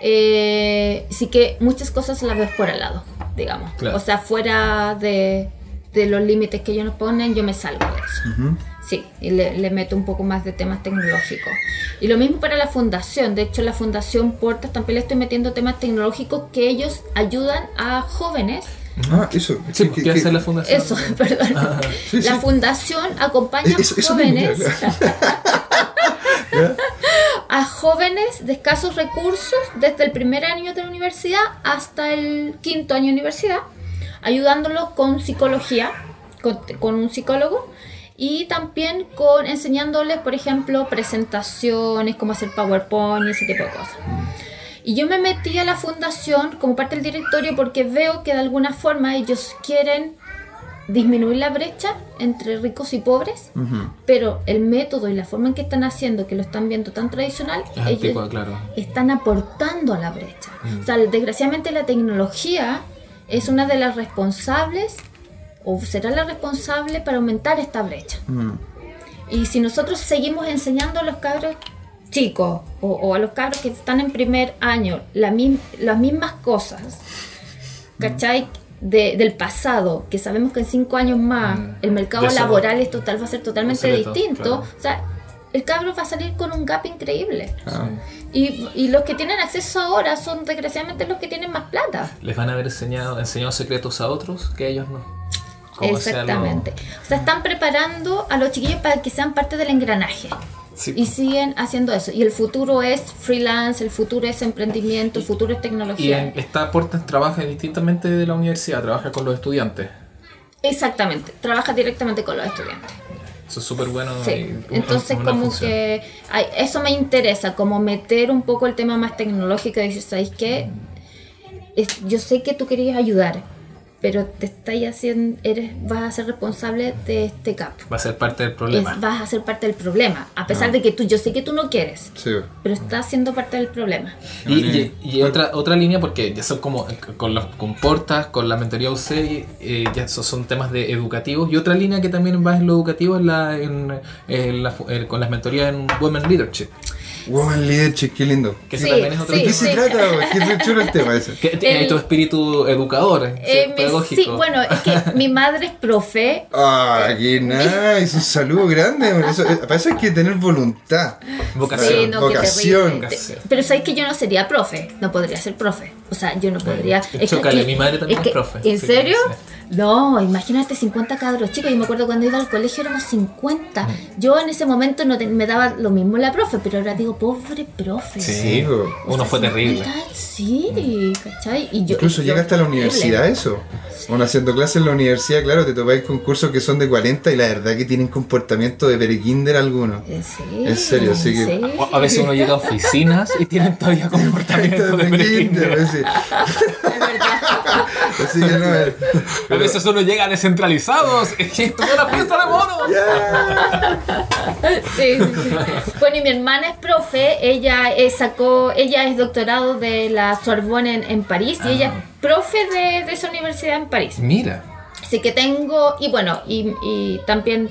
[SPEAKER 3] Eh, sí que muchas cosas las ves por al lado, digamos.
[SPEAKER 1] Claro.
[SPEAKER 3] O sea, fuera de, de los límites que ellos nos ponen, yo me salgo de eso. Sí, y le, le meto un poco más de temas tecnológicos. Y lo mismo para la fundación. De hecho, la fundación Portas también le estoy metiendo temas tecnológicos que ellos ayudan a jóvenes
[SPEAKER 2] Ah, eso.
[SPEAKER 1] Sí, ¿qué hace la fundación?
[SPEAKER 3] eso, [LAUGHS] perdón.
[SPEAKER 2] Sí,
[SPEAKER 3] la
[SPEAKER 2] sí.
[SPEAKER 3] fundación acompaña
[SPEAKER 2] Eso-
[SPEAKER 3] a jóvenes [LAUGHS] a jóvenes de escasos recursos desde el primer año de la universidad hasta el quinto año de universidad, ayudándolos con psicología, con, con un psicólogo y también con enseñándoles, por ejemplo, presentaciones, cómo hacer PowerPoint y ese tipo de cosas. Y yo me metí a la fundación como parte del directorio porque veo que de alguna forma ellos quieren disminuir la brecha entre ricos y pobres,
[SPEAKER 2] Ujú.
[SPEAKER 3] pero el método y la forma en que están haciendo, que lo están viendo tan tradicional,
[SPEAKER 1] Es
[SPEAKER 3] ellos
[SPEAKER 1] claro.
[SPEAKER 3] están aportando a la brecha.
[SPEAKER 1] Mm.
[SPEAKER 3] O sea, desgraciadamente la tecnología es una de las responsables, o será la responsable para aumentar esta brecha.
[SPEAKER 2] Mm.
[SPEAKER 3] Y si nosotros seguimos enseñando a los cabros chicos o, o a los cabros que están en primer año la mi- las mismas cosas, ¿cachai? De- del pasado, que sabemos que en cinco años más
[SPEAKER 1] Mm.
[SPEAKER 3] el mercado laboral es total, va a ser totalmente distinto.
[SPEAKER 1] claro.
[SPEAKER 3] O sea, el cabro va a salir con un gap increíble.
[SPEAKER 2] Ah.
[SPEAKER 3] Y, y los que tienen acceso ahora son desgraciadamente los que tienen más plata.
[SPEAKER 1] ¿Les van a haber enseñado, enseñado secretos a otros que ellos no? ¿Cómo hacerlo?
[SPEAKER 3] Exactamente. O sea, están preparando a los chiquillos para que sean parte del engranaje.
[SPEAKER 1] Sí.
[SPEAKER 3] Y siguen haciendo eso. Y el futuro es freelance, el futuro es emprendimiento, el futuro es
[SPEAKER 1] Y
[SPEAKER 3] tecnología.
[SPEAKER 1] en esta Portas trabaja distintamente de la universidad, trabaja con los estudiantes.
[SPEAKER 3] Exactamente. Trabaja directamente con los estudiantes.
[SPEAKER 1] Eso es súper bueno.
[SPEAKER 3] Sí.
[SPEAKER 1] y
[SPEAKER 3] Entonces como
[SPEAKER 1] función.
[SPEAKER 3] que ay, eso me interesa, como meter un poco el tema más tecnológico. Y dices, ¿sabes qué? Es- yo sé que tú querías ayudar, pero te estáis haciendo, eres, vas a ser responsable de este gap.
[SPEAKER 1] Va a ser parte del
[SPEAKER 3] Es-
[SPEAKER 1] problema.
[SPEAKER 3] vas a ser parte del problema, a pesar
[SPEAKER 2] Ah.
[SPEAKER 3] de que tú, yo sé que tú no quieres,
[SPEAKER 2] Sí.
[SPEAKER 3] pero estás siendo parte del problema.
[SPEAKER 1] Y, y- y otra otra línea, porque ya son como con los con Portas, con la mentoría UC, eh, ya esos son temas de educativos. Y otra línea que también va en lo educativo es la, en, en la fu- eh, con las mentorías en Women Leadership.
[SPEAKER 2] Woman Leadership, qué lindo.
[SPEAKER 1] Que
[SPEAKER 3] Sí,
[SPEAKER 1] también es otro
[SPEAKER 3] sí,
[SPEAKER 2] ¿De qué se
[SPEAKER 3] sí.
[SPEAKER 2] trata? Qué chulo el tema ese. [LAUGHS]
[SPEAKER 1] Que tiene
[SPEAKER 3] El-
[SPEAKER 1] tu espíritu educador,
[SPEAKER 3] Eh,
[SPEAKER 1] ¿sí?
[SPEAKER 3] me-
[SPEAKER 1] pedagógico.
[SPEAKER 3] sí, bueno, es que mi madre es profe.
[SPEAKER 2] Ah, qué nice, un saludo grande. Eso, eh, para eso hay que tener voluntad.
[SPEAKER 1] Vocación.
[SPEAKER 3] Sí, no, qué
[SPEAKER 2] Vocación.
[SPEAKER 1] Vocación.
[SPEAKER 3] Pero sabes que yo no sería profe, no podría ser profe. O sea, yo no podría.
[SPEAKER 1] Eh, chócale, mi madre también es profe.
[SPEAKER 3] ¿En
[SPEAKER 1] Sí,
[SPEAKER 3] serio?
[SPEAKER 1] Sí.
[SPEAKER 3] No, imagínate 50 cabros chicos. Yo me acuerdo cuando iba al colegio éramos 50.
[SPEAKER 1] Mm.
[SPEAKER 3] Yo en ese momento no te- me daba lo mismo la profe, pero ahora digo, pobre profe.
[SPEAKER 1] Sí,
[SPEAKER 2] Sí,
[SPEAKER 1] uno
[SPEAKER 3] sea,
[SPEAKER 1] fue terrible.
[SPEAKER 3] 50, Sí, ¿cachai? Y yo,
[SPEAKER 2] Incluso
[SPEAKER 3] yo-
[SPEAKER 2] llega hasta la universidad eso. Bueno, haciendo clases en la universidad, claro, te topáis con cursos que son de 40 y la verdad que tienen comportamiento de perekinder algunos.
[SPEAKER 3] ¿En serio?
[SPEAKER 2] En serio, así que-
[SPEAKER 1] A veces uno llega a oficinas y tienen todavía [LAUGHS] comportamiento de
[SPEAKER 2] así. [LAUGHS]
[SPEAKER 3] Es verdad. [LAUGHS]
[SPEAKER 2] Así que no, eh,
[SPEAKER 1] A veces uno llega descentralizados. Es que esto es la fiesta de monos. [LAUGHS]
[SPEAKER 3] Sí. Bueno, y mi hermana es profe, ella sacó, ella es doctorado de la Sorbonne en, en París y ella es profe de, de esa universidad en París.
[SPEAKER 1] Mira.
[SPEAKER 3] Así que tengo, y bueno, y, y también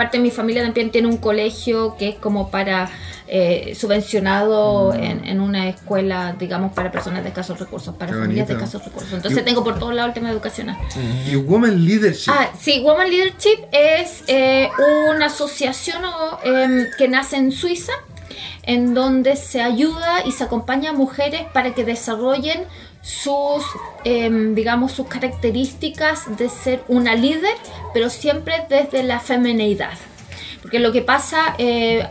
[SPEAKER 3] parte de mi familia también tiene un colegio que es como para eh, subvencionado en, en una escuela, digamos, para personas de escasos recursos, para
[SPEAKER 2] Qué
[SPEAKER 3] familias de escasos recursos. Entonces
[SPEAKER 2] Y-
[SPEAKER 3] tengo por todos lados el tema educacional.
[SPEAKER 2] Y Woman Leadership.
[SPEAKER 3] Ah, sí, Woman Leadership es eh, una asociación o, em, que nace en Suiza, en donde se ayuda y se acompaña a mujeres para que desarrollen sus, em, digamos, sus características de ser una líder, pero siempre desde la feminidad. Porque lo que pasa eh,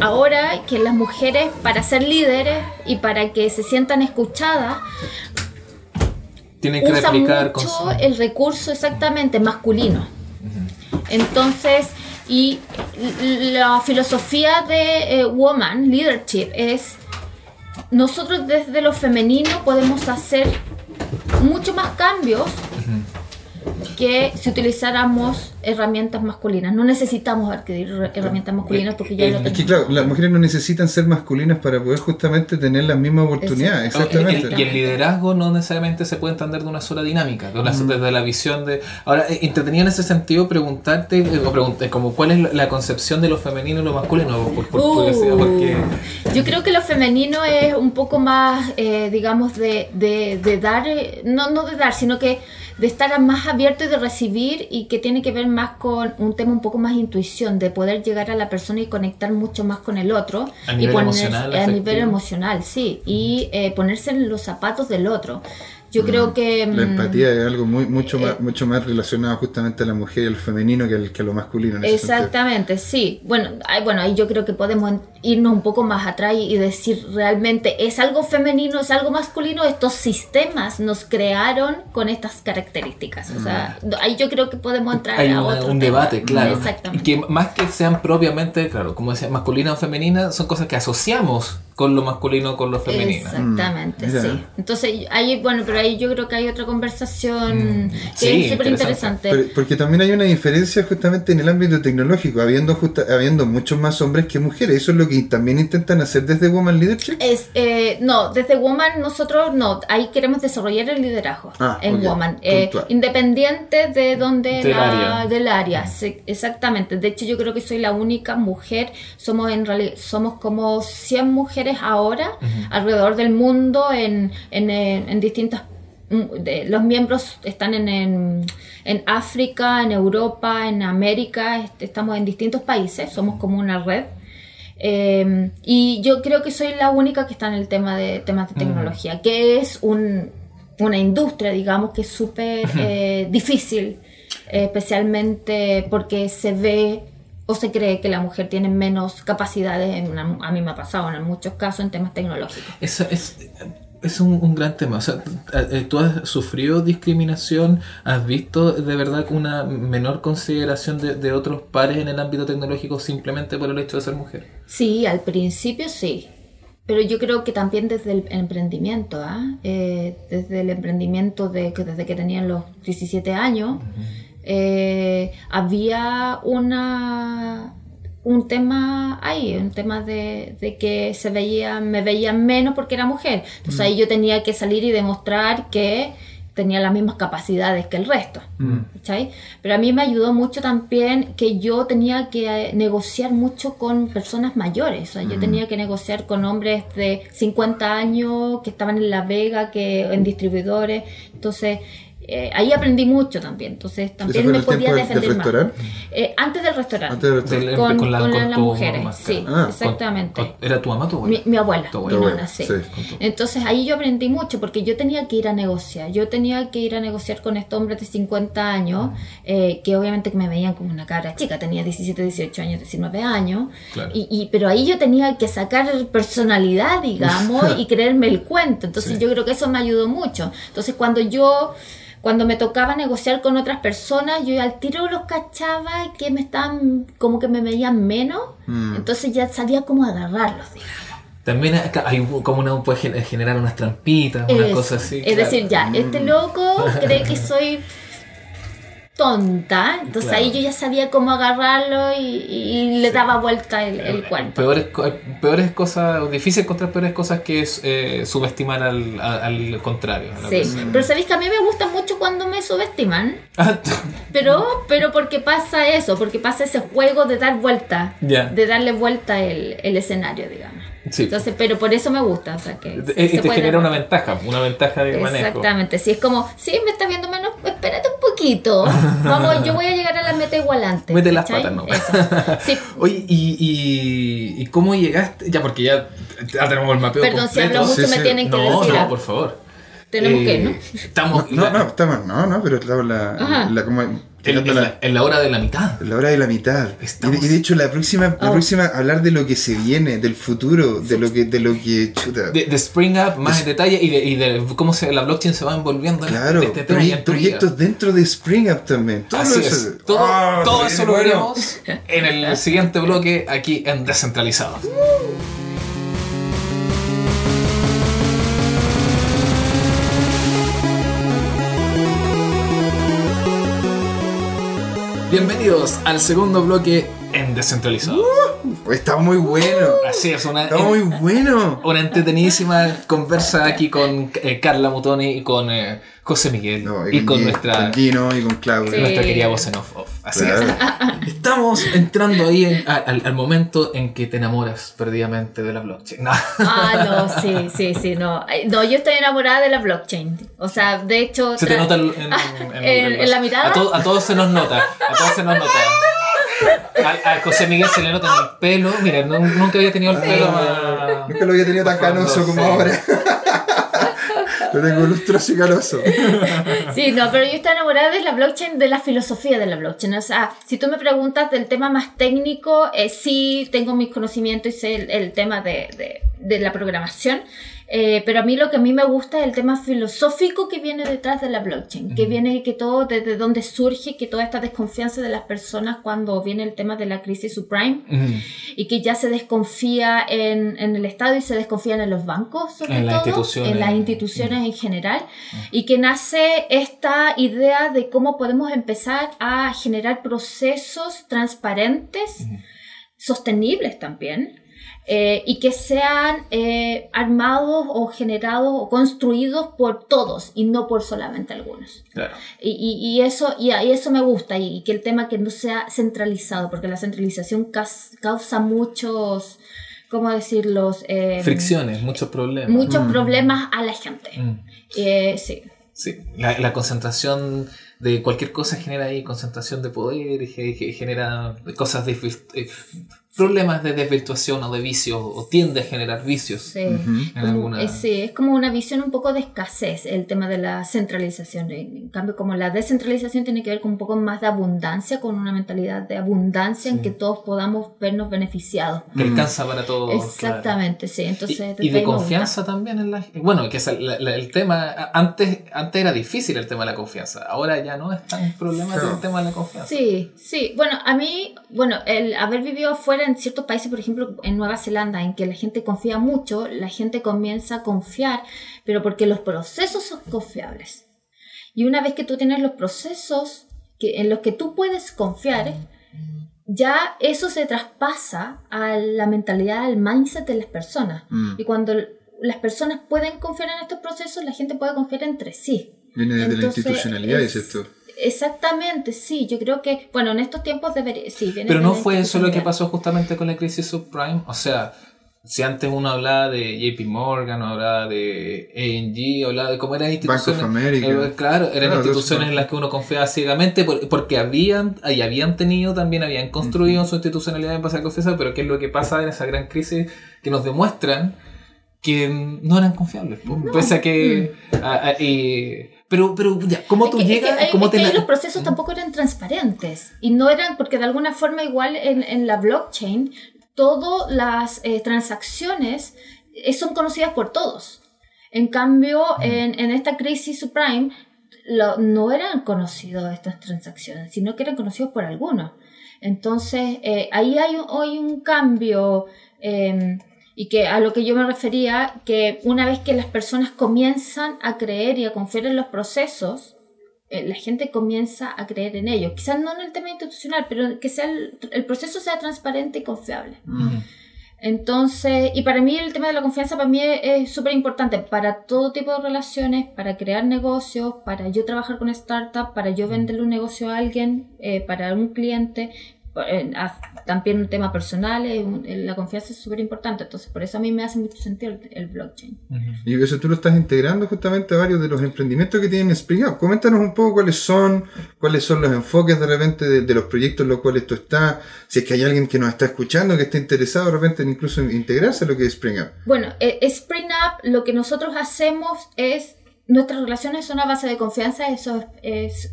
[SPEAKER 3] ahora que las mujeres para ser líderes y para que se sientan escuchadas
[SPEAKER 1] Tienen que
[SPEAKER 3] usa
[SPEAKER 1] replicar
[SPEAKER 3] mucho
[SPEAKER 1] con
[SPEAKER 3] el recurso exactamente masculino. Entonces, y la filosofía de eh, Woman Leadership es, nosotros desde lo femenino podemos hacer mucho más cambios que si utilizáramos herramientas masculinas. No necesitamos adquirir her- herramientas masculinas porque ya
[SPEAKER 1] Eh,
[SPEAKER 3] lo
[SPEAKER 1] es
[SPEAKER 2] Es que
[SPEAKER 3] tenemos.
[SPEAKER 2] claro, las mujeres no necesitan ser masculinas para poder justamente tener las mismas oportunidades. Exactamente.
[SPEAKER 1] Y el liderazgo no necesariamente se puede entender de una sola dinámica, de una-
[SPEAKER 2] Mm.
[SPEAKER 1] desde la visión de... Ahora, eh, entretenido en ese sentido preguntarte, eh, o pregunté, como cuál es la, concepción de lo femenino y lo masculino, por, por
[SPEAKER 3] Uh.
[SPEAKER 1] porque...
[SPEAKER 3] Yo creo que lo femenino es un poco más, eh, digamos, de, de, de dar, eh, no, no de dar, sino que de estar más abierto y de recibir y que tiene que ver más con un tema un poco más intuición, de poder llegar a la persona y conectar mucho más con el otro.
[SPEAKER 1] A
[SPEAKER 3] y
[SPEAKER 1] nivel
[SPEAKER 3] poner-
[SPEAKER 1] emocional,
[SPEAKER 3] A nivel emocional, sí. Y eh, ponerse en los zapatos del otro. Yo creo que...
[SPEAKER 2] La
[SPEAKER 3] mm,
[SPEAKER 2] empatía es algo muy, mucho,
[SPEAKER 3] eh,
[SPEAKER 2] más, mucho más relacionado justamente a la mujer y al femenino que, al- que a lo masculino. En ese.
[SPEAKER 3] Exactamente, sí. Bueno, ay, bueno, ahí yo creo que podemos irnos un poco más atrás y decir realmente es algo femenino, es algo masculino. Estos sistemas nos crearon con estas características. O sea, ahí yo creo que podemos entrar
[SPEAKER 1] Mm. Hay
[SPEAKER 3] a
[SPEAKER 1] una-
[SPEAKER 3] otro
[SPEAKER 1] un
[SPEAKER 3] tema.
[SPEAKER 1] debate, claro.
[SPEAKER 3] Exactamente.
[SPEAKER 1] Que más que sean propiamente, claro, como decía, masculina o femenina, son cosas que asociamos con lo masculino con lo femenino.
[SPEAKER 3] Exactamente,
[SPEAKER 2] Mm,
[SPEAKER 3] sí. Entonces, ahí, bueno, pero ahí yo creo que hay otra conversación que
[SPEAKER 1] Mm. Sí,
[SPEAKER 3] es súper interesante.
[SPEAKER 2] Pero- porque también hay una diferencia justamente en el ámbito tecnológico, habiendo, justa- habiendo muchos más hombres que mujeres. Eso es lo que también intentan hacer desde Woman Leadership.
[SPEAKER 3] Es, eh, no, desde Woman nosotros no, ahí queremos desarrollar el liderazgo
[SPEAKER 2] Ah,
[SPEAKER 3] en
[SPEAKER 2] ok,
[SPEAKER 3] Woman, eh, independiente de donde
[SPEAKER 1] Del
[SPEAKER 3] la-
[SPEAKER 1] área.
[SPEAKER 3] del área, sí, exactamente. De hecho, yo creo que soy la única mujer. Somos en realidad somos como 100 mujeres ahora alrededor del mundo en, en, en- distintas de- los miembros están en, en, en África, en Europa, en América, est- estamos en distintos países, somos como una red. Eh, y yo creo que soy la única que está en el tema de temas de tecnología, que es un, una industria, digamos, que es súper eh, difícil, eh, especialmente porque se ve o se cree que la mujer tiene menos capacidades, en una- a mí me ha pasado en muchos casos en temas tecnológicos.
[SPEAKER 1] Eso es, es un, un gran tema. O sea, eh, ¿tú has sufrido discriminación? ¿Has visto de verdad una menor consideración de, de otros pares en el ámbito tecnológico simplemente por el hecho de ser mujer?
[SPEAKER 3] Sí, al principio sí. Pero yo creo que también desde el emprendimiento, ¿ah? Eh, desde el emprendimiento de, que desde que tenían los 17 años, eh, había una un tema ahí, un tema de, de que se veía, me veían menos porque era mujer. Entonces ahí yo tenía que salir y demostrar que tenía las mismas capacidades que el resto. ¿cachai? Pero a mí me ayudó mucho también que yo tenía que eh, negociar mucho con personas mayores. O sea, yo tenía que negociar con hombres de 50 años que estaban en La Vega, que en distribuidores. Entonces, eh, ahí aprendí mucho también. Entonces, también me podía
[SPEAKER 2] del- del
[SPEAKER 3] defender más.
[SPEAKER 2] restaurante?
[SPEAKER 3] Eh, antes del restaurante.
[SPEAKER 2] Antes del restaurante.
[SPEAKER 3] Con-
[SPEAKER 1] con la-
[SPEAKER 3] con
[SPEAKER 1] con
[SPEAKER 3] las mujeres,
[SPEAKER 1] mamá,
[SPEAKER 3] sí.
[SPEAKER 2] Ah,
[SPEAKER 3] exactamente.
[SPEAKER 1] Con- ¿Era tu mamá tu abuela?
[SPEAKER 3] Mi, mi abuela,
[SPEAKER 1] Tu
[SPEAKER 3] mi
[SPEAKER 1] abuela.
[SPEAKER 3] nona, sí. Entonces ahí yo aprendí mucho porque yo tenía que ir a negociar. Yo tenía que ir a negociar con estos hombres de 50 años, eh, que obviamente que me veían como una cara chica, tenía 17, 18 años, 19 años.
[SPEAKER 1] Claro.
[SPEAKER 3] Y, y- pero ahí yo tenía que sacar personalidad, digamos, [LAUGHS] y creerme el cuento. Entonces yo creo que eso me ayudó mucho. Entonces cuando yo... Cuando me tocaba negociar con otras personas, yo al tiro los cachaba que me estaban, como que me veían menos,
[SPEAKER 2] Mm.
[SPEAKER 3] entonces ya salía como a agarrarlos, digamos.
[SPEAKER 1] También acá hay como uno puede gen- generar unas trampitas, unas
[SPEAKER 3] Eso.
[SPEAKER 1] cosas así.
[SPEAKER 3] Es
[SPEAKER 1] claro.
[SPEAKER 3] decir, ya, este loco [LAUGHS] cree que soy tonta, entonces
[SPEAKER 1] Claro.
[SPEAKER 3] ahí yo ya sabía cómo agarrarlo y, y le daba vuelta el, el cuento.
[SPEAKER 1] Peores, peores cosas, difícil encontrar peores cosas que eh, subestimar al, al contrario. a la
[SPEAKER 3] Sí,
[SPEAKER 1] persona.
[SPEAKER 3] pero sabéis que a mí me gusta mucho cuando me subestiman,
[SPEAKER 1] Ah,
[SPEAKER 3] pero, pero porque pasa eso, porque pasa ese juego de dar vuelta, de darle vuelta el, el escenario, digamos.
[SPEAKER 1] Sí.
[SPEAKER 3] Entonces, pero por eso me gusta, o sea que...
[SPEAKER 1] Eh,
[SPEAKER 3] se-
[SPEAKER 1] y
[SPEAKER 3] se
[SPEAKER 1] te
[SPEAKER 3] puede
[SPEAKER 1] genera
[SPEAKER 3] dar
[SPEAKER 1] una ventaja, una ventaja de manejo.
[SPEAKER 3] Exactamente, si es como, sí, me está viendo menos, espérate un poquito. Vamos, yo voy a llegar a la meta igual antes.
[SPEAKER 1] Mete las patas, ¿no?
[SPEAKER 3] Sí, [LAUGHS]
[SPEAKER 1] Oye, ¿y, y, y cómo llegaste? Ya, porque ya, ya tenemos el mapeo
[SPEAKER 3] perdón, si hablo mucho
[SPEAKER 2] Sí,
[SPEAKER 3] me tienen que
[SPEAKER 1] no,
[SPEAKER 3] decir.
[SPEAKER 1] no,
[SPEAKER 3] ah,
[SPEAKER 1] por favor.
[SPEAKER 3] Tenemos que, ¿no?
[SPEAKER 1] Estamos
[SPEAKER 2] No, no, estamos, no, no, pero estamos la,
[SPEAKER 3] Ajá.
[SPEAKER 2] la, como,
[SPEAKER 1] en, en la, en la hora de la mitad.
[SPEAKER 2] la hora de la mitad. Y
[SPEAKER 1] Estamos-
[SPEAKER 2] de, y de hecho la próxima, la
[SPEAKER 3] Oh.
[SPEAKER 2] próxima hablar de lo que se viene, del futuro, de lo que, de lo que chuta.
[SPEAKER 1] De, de Spring Up, más en detalle, y de, y de cómo se, la blockchain se va envolviendo en
[SPEAKER 2] claro,
[SPEAKER 1] en este tema.
[SPEAKER 2] proye-
[SPEAKER 1] en
[SPEAKER 2] proyectos dentro de Spring Up también. Todo
[SPEAKER 1] Así
[SPEAKER 2] eso.
[SPEAKER 1] es. Todo,
[SPEAKER 2] Ah,
[SPEAKER 1] todo eso lo veremos en el siguiente bloque aquí en Descentralizados. Bienvenidos al segundo bloque en Descentralizados.
[SPEAKER 2] Pues está muy bueno.
[SPEAKER 1] Así es, una,
[SPEAKER 2] Está muy bueno.
[SPEAKER 1] una entretenidísima conversa aquí con eh, Carla Mutoni y con eh, José Miguel
[SPEAKER 2] No,
[SPEAKER 1] y con
[SPEAKER 2] Gui-
[SPEAKER 1] nuestra
[SPEAKER 2] con Gino y con Claudia.
[SPEAKER 3] Sí.
[SPEAKER 1] nuestra querida voz en off. off. Así
[SPEAKER 2] Claro.
[SPEAKER 1] es. [LAUGHS] Estamos entrando ahí en- al, al momento en que te enamoras perdidamente de la blockchain. No.
[SPEAKER 3] Ah, no, [LAUGHS] sí, sí, sí, no. No, yo estoy enamorada de la blockchain. O sea, de hecho...
[SPEAKER 1] Se te nota en, en- en- [LAUGHS]
[SPEAKER 3] ¿En- en la mirada?
[SPEAKER 1] A, to- a todos se nos nota. A todos se nos nota. A, a José Miguel se le nota en el pelo. No- nunca había tenido el pelo más.
[SPEAKER 2] Nunca lo había tenido tan canoso como ahora. lo tengo lustroso y canoso.
[SPEAKER 3] Sí, no, pero yo estoy enamorada de la blockchain, de la filosofía de la blockchain. O sea, si tú me preguntas del tema más técnico, eh, sí tengo mis conocimientos y sé el, el tema de, de- de la programación. eh, pero a mí lo que a mí me gusta es el tema filosófico que viene detrás de la blockchain, que viene que todo desde donde surge, que toda esta desconfianza de las personas cuando viene el tema de la crisis subprime y que ya se desconfía en, en el Estado y se desconfían en los bancos, sobre
[SPEAKER 1] En las
[SPEAKER 3] todo,
[SPEAKER 1] instituciones.
[SPEAKER 3] en las instituciones en general, y que nace esta idea de cómo podemos empezar a generar procesos transparentes, sostenibles también. Eh, y que sean eh, armados o generados o construidos por todos y no por solamente algunos.
[SPEAKER 1] Claro.
[SPEAKER 3] Y, y- y eso, y, y eso me gusta, y, y que el tema que no sea centralizado, porque la centralización causa muchos, ¿cómo decirlos? Eh,
[SPEAKER 1] Fricciones, muchos problemas.
[SPEAKER 3] Muchos problemas a la gente.
[SPEAKER 1] Mm.
[SPEAKER 3] Eh, sí.
[SPEAKER 1] Sí, la, la concentración de cualquier cosa genera ahí concentración de poder, ge- genera cosas de problemas de desvirtuación o de vicios, o tiende a generar vicios.
[SPEAKER 3] Sí.
[SPEAKER 1] En
[SPEAKER 3] Como-
[SPEAKER 1] alguna-
[SPEAKER 3] eh, sí, es como una visión un poco de escasez el tema de la centralización. En cambio, como la descentralización tiene que ver con un poco más de abundancia, con una mentalidad de abundancia en
[SPEAKER 1] Sí.
[SPEAKER 3] que todos podamos vernos beneficiados.
[SPEAKER 1] Que alcanza para todos. claro.
[SPEAKER 3] Exactamente, sí. Entonces,
[SPEAKER 1] Y, de
[SPEAKER 3] gusta.
[SPEAKER 1] confianza también en la Bueno, que es el, la- la- el tema. Antes, antes era difícil el tema de la confianza. Ahora ya no es tan problemático
[SPEAKER 2] Claro.
[SPEAKER 1] el tema de la confianza.
[SPEAKER 3] Sí, sí. Bueno, a mí, bueno, el haber vivido afuera en ciertos países, por ejemplo, en Nueva Zelanda, en que la gente confía mucho, la gente comienza a confiar, pero porque los procesos son confiables. Y una vez que tú tienes los procesos que, en los que tú puedes confiar, ya eso se traspasa a la mentalidad, al mindset de las personas.
[SPEAKER 2] Mm.
[SPEAKER 3] Y cuando las personas pueden confiar en estos procesos, la gente puede confiar entre sí.
[SPEAKER 2] Viene desde la
[SPEAKER 3] Entonces,
[SPEAKER 2] institucionalidad,
[SPEAKER 3] es-
[SPEAKER 2] dices tú.
[SPEAKER 3] Exactamente, sí, yo creo que, bueno, en estos tiempos debería, sí, viene
[SPEAKER 1] Pero no fue eso lo que pasó justamente con la crisis subprime. O sea, si antes uno hablaba de JP Morgan, hablaba de ANG, hablaba de cómo eran
[SPEAKER 2] Bank
[SPEAKER 1] instituciones.
[SPEAKER 2] of America.
[SPEAKER 1] eh, claro, eran
[SPEAKER 2] Claro,
[SPEAKER 1] instituciones en las que uno confiaba ciegamente por- porque habían, y habían tenido también, habían construido su institucionalidad en base a confianza, pero ¿qué es lo que pasa en esa gran crisis que nos demuestran que no eran confiables? po. Pese a que... a- a- y- pero, pero ya, ¿cómo
[SPEAKER 3] Es
[SPEAKER 1] tú
[SPEAKER 3] es que
[SPEAKER 1] llegas?
[SPEAKER 3] ahí-
[SPEAKER 1] ¿Cómo
[SPEAKER 3] es
[SPEAKER 1] te
[SPEAKER 3] que ahí
[SPEAKER 1] la-
[SPEAKER 3] los procesos tampoco eran transparentes y no eran porque de alguna forma igual en, en la blockchain todas las eh, transacciones eh, son conocidas por todos. En cambio, en, en esta crisis subprime lo- no eran conocidas estas transacciones, sino que eran conocidos por algunos. Entonces, eh, ahí hay un, hoy un cambio eh, y que a lo que yo me refería, que una vez que las personas comienzan a creer y a confiar en los procesos, eh, la gente comienza a creer en ello. Quizás no en el tema institucional, pero que sea el, el proceso sea transparente y confiable. Entonces, y para mí el tema de la confianza para mí es súper importante para todo tipo de relaciones, para crear negocios, para yo trabajar con startup, para yo venderle un negocio a alguien, eh, para un cliente, también un tema personal, la confianza es súper importante, entonces por eso a mí me hace mucho sentido el, blockchain.
[SPEAKER 2] Y eso tú lo estás integrando justamente a varios de los emprendimientos que tienen Spring Up. Coméntanos un poco cuáles son, cuáles son los enfoques de repente de, los proyectos en los cuales tú estás, si es que hay alguien que nos está escuchando que esté interesado de repente en incluso integrarse a lo que es Spring Up.
[SPEAKER 3] Bueno, eh, Spring Up lo que nosotros hacemos es, nuestras relaciones son a base de confianza, eso es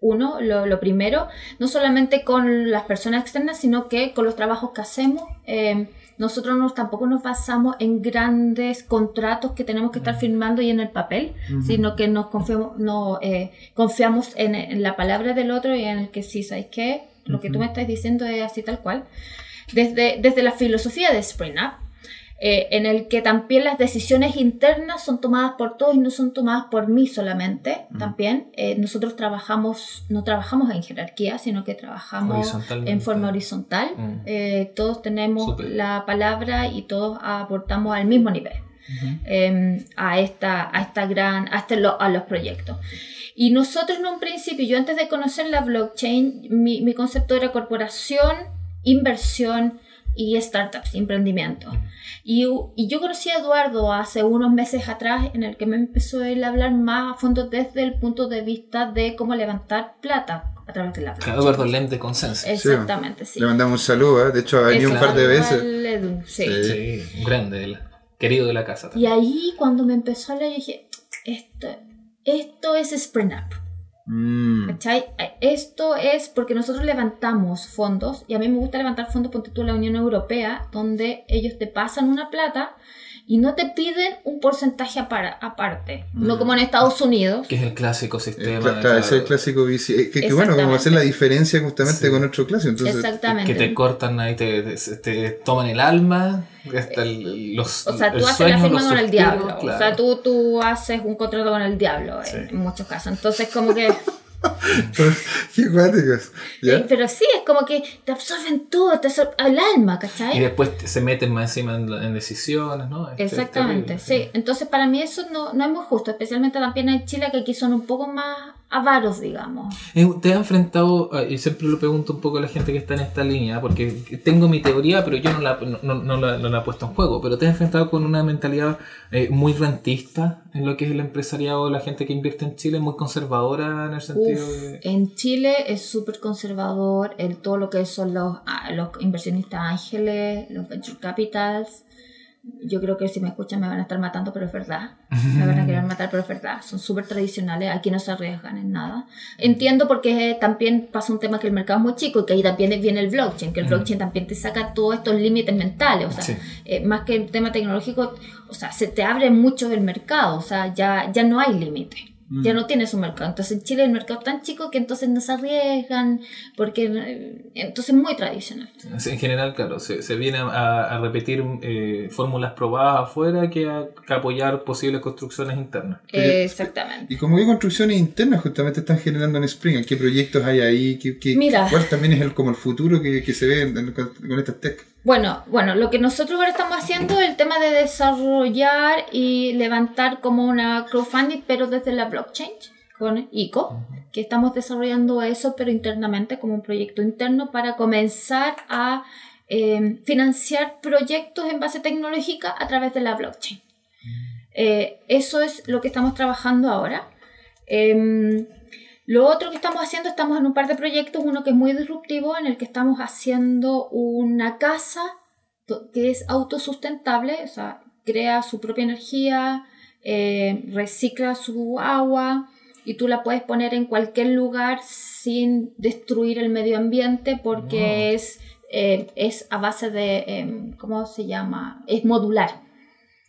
[SPEAKER 3] uno, lo, primero, no solamente con las personas externas, sino que con los trabajos que hacemos. Eh, nosotros nos, tampoco nos basamos en grandes contratos que tenemos que estar firmando y en el papel, sino que nos confiamos, no, eh, confiamos en, la palabra del otro y en el que sí, ¿sabes qué? Lo que tú me estás diciendo es así tal cual. Desde, desde la filosofía de Spring Up, eh, en el que también las decisiones internas son tomadas por todos y no son tomadas por mí solamente. Mm. También eh, nosotros trabajamos, no trabajamos en jerarquía, sino que trabajamos en forma horizontal. Mm. Eh, todos tenemos la palabra y todos aportamos al mismo nivel em, a, esta, a esta gran, a, este, a los proyectos. Y nosotros en un principio, yo antes de conocer la blockchain, mi, mi concepto era corporación, inversión, y startups, emprendimiento. Y, y, yo conocí a Eduardo hace unos meses atrás en el que me empezó a hablar más a fondo desde el punto de vista de cómo levantar plata a través de la
[SPEAKER 1] plata. Eduardo Lem de Consenso.
[SPEAKER 3] Exactamente, sí.
[SPEAKER 2] Le mandamos un saludo, ¿eh? de hecho ha venido un par de veces.
[SPEAKER 3] sí.
[SPEAKER 1] sí. un grande, querido de la casa.
[SPEAKER 3] Y ahí cuando me empezó a hablar, yo dije, esto, esto es Spring Up. Mm. Esto es porque nosotros levantamos fondos, y a mí me gusta levantar fondos, por tú la Unión Europea, donde ellos te pasan una plata y no te piden un porcentaje aparte, no mm. como en Estados Unidos.
[SPEAKER 1] Que es el clásico sistema.
[SPEAKER 2] es el clásico Que, que bueno, como hacer la diferencia justamente con otro clásico. Entonces,
[SPEAKER 3] Exactamente.
[SPEAKER 1] Que te cortan ahí, te, te, toman el alma, hasta el, los
[SPEAKER 3] O sea, tú haces la firma con el diablo. O sea, tú, tú haces un contrato con el diablo en muchos casos. Entonces, como que... [LAUGHS] [LAUGHS]
[SPEAKER 2] Qué cuáticos.
[SPEAKER 3] Pero sí, es como que te absorben todo, te absorben al alma, ¿cachai?
[SPEAKER 1] Y después se meten más encima en, decisiones, ¿no?
[SPEAKER 3] Este, Exactamente, sí. Entonces, para mí eso no, no es muy justo, especialmente también en Chile, que aquí son un poco más avaros, digamos.
[SPEAKER 1] Eh, te has enfrentado, eh, y siempre lo pregunto un poco a la gente que está en esta línea, porque tengo mi teoría, pero yo no la, no, no, la, he puesto en juego, pero te has enfrentado con una mentalidad eh, muy rentista en lo que es el empresariado, la gente que invierte en Chile, muy conservadora en el sentido de...
[SPEAKER 3] En Chile es súper conservador, en todo lo que son los, ah, los inversionistas ángeles, los venture capitals, yo creo que si me escuchan me van a estar matando, pero es verdad. Me van a querer [LAUGHS] matar, pero es verdad. Son súper tradicionales, aquí no se arriesgan en nada. Entiendo porque también pasa un tema que el mercado es muy chico y que ahí también viene el blockchain, que el blockchain también te saca todos estos límites mentales, o sea, eh, más que el tema tecnológico, o sea, se te abre mucho el mercado, o sea, ya, ya no hay límite ya mm. no tiene su mercado. Entonces en Chile el mercado es tan chico que entonces no se arriesgan, porque eh, entonces es muy tradicional.
[SPEAKER 1] En general, claro, se, se viene a, repetir eh, fórmulas probadas afuera que a, apoyar posibles construcciones internas.
[SPEAKER 3] exactamente.
[SPEAKER 2] ¿Y como qué construcciones internas justamente están generando en Spring? ¿Qué proyectos hay ahí? ¿Qué, qué, ¿Cuál también es el, como el futuro que, que se ve con estas tech?
[SPEAKER 3] Bueno, bueno, lo que nosotros ahora estamos haciendo es el tema de desarrollar y levantar como una crowdfunding, pero desde la blockchain con ICO, que estamos desarrollando eso, pero internamente como un proyecto interno para comenzar a em, financiar proyectos en base tecnológica a través de la blockchain. Eh, eso es lo que estamos trabajando ahora. Em, lo otro que estamos haciendo, estamos en un par de proyectos, uno que es muy disruptivo, en el que estamos haciendo una casa que es autosustentable, o sea, crea su propia energía, eh, recicla su agua y tú la puedes poner en cualquier lugar sin destruir el medio ambiente porque es, eh, es a base de, em, ¿cómo se llama? Es modular.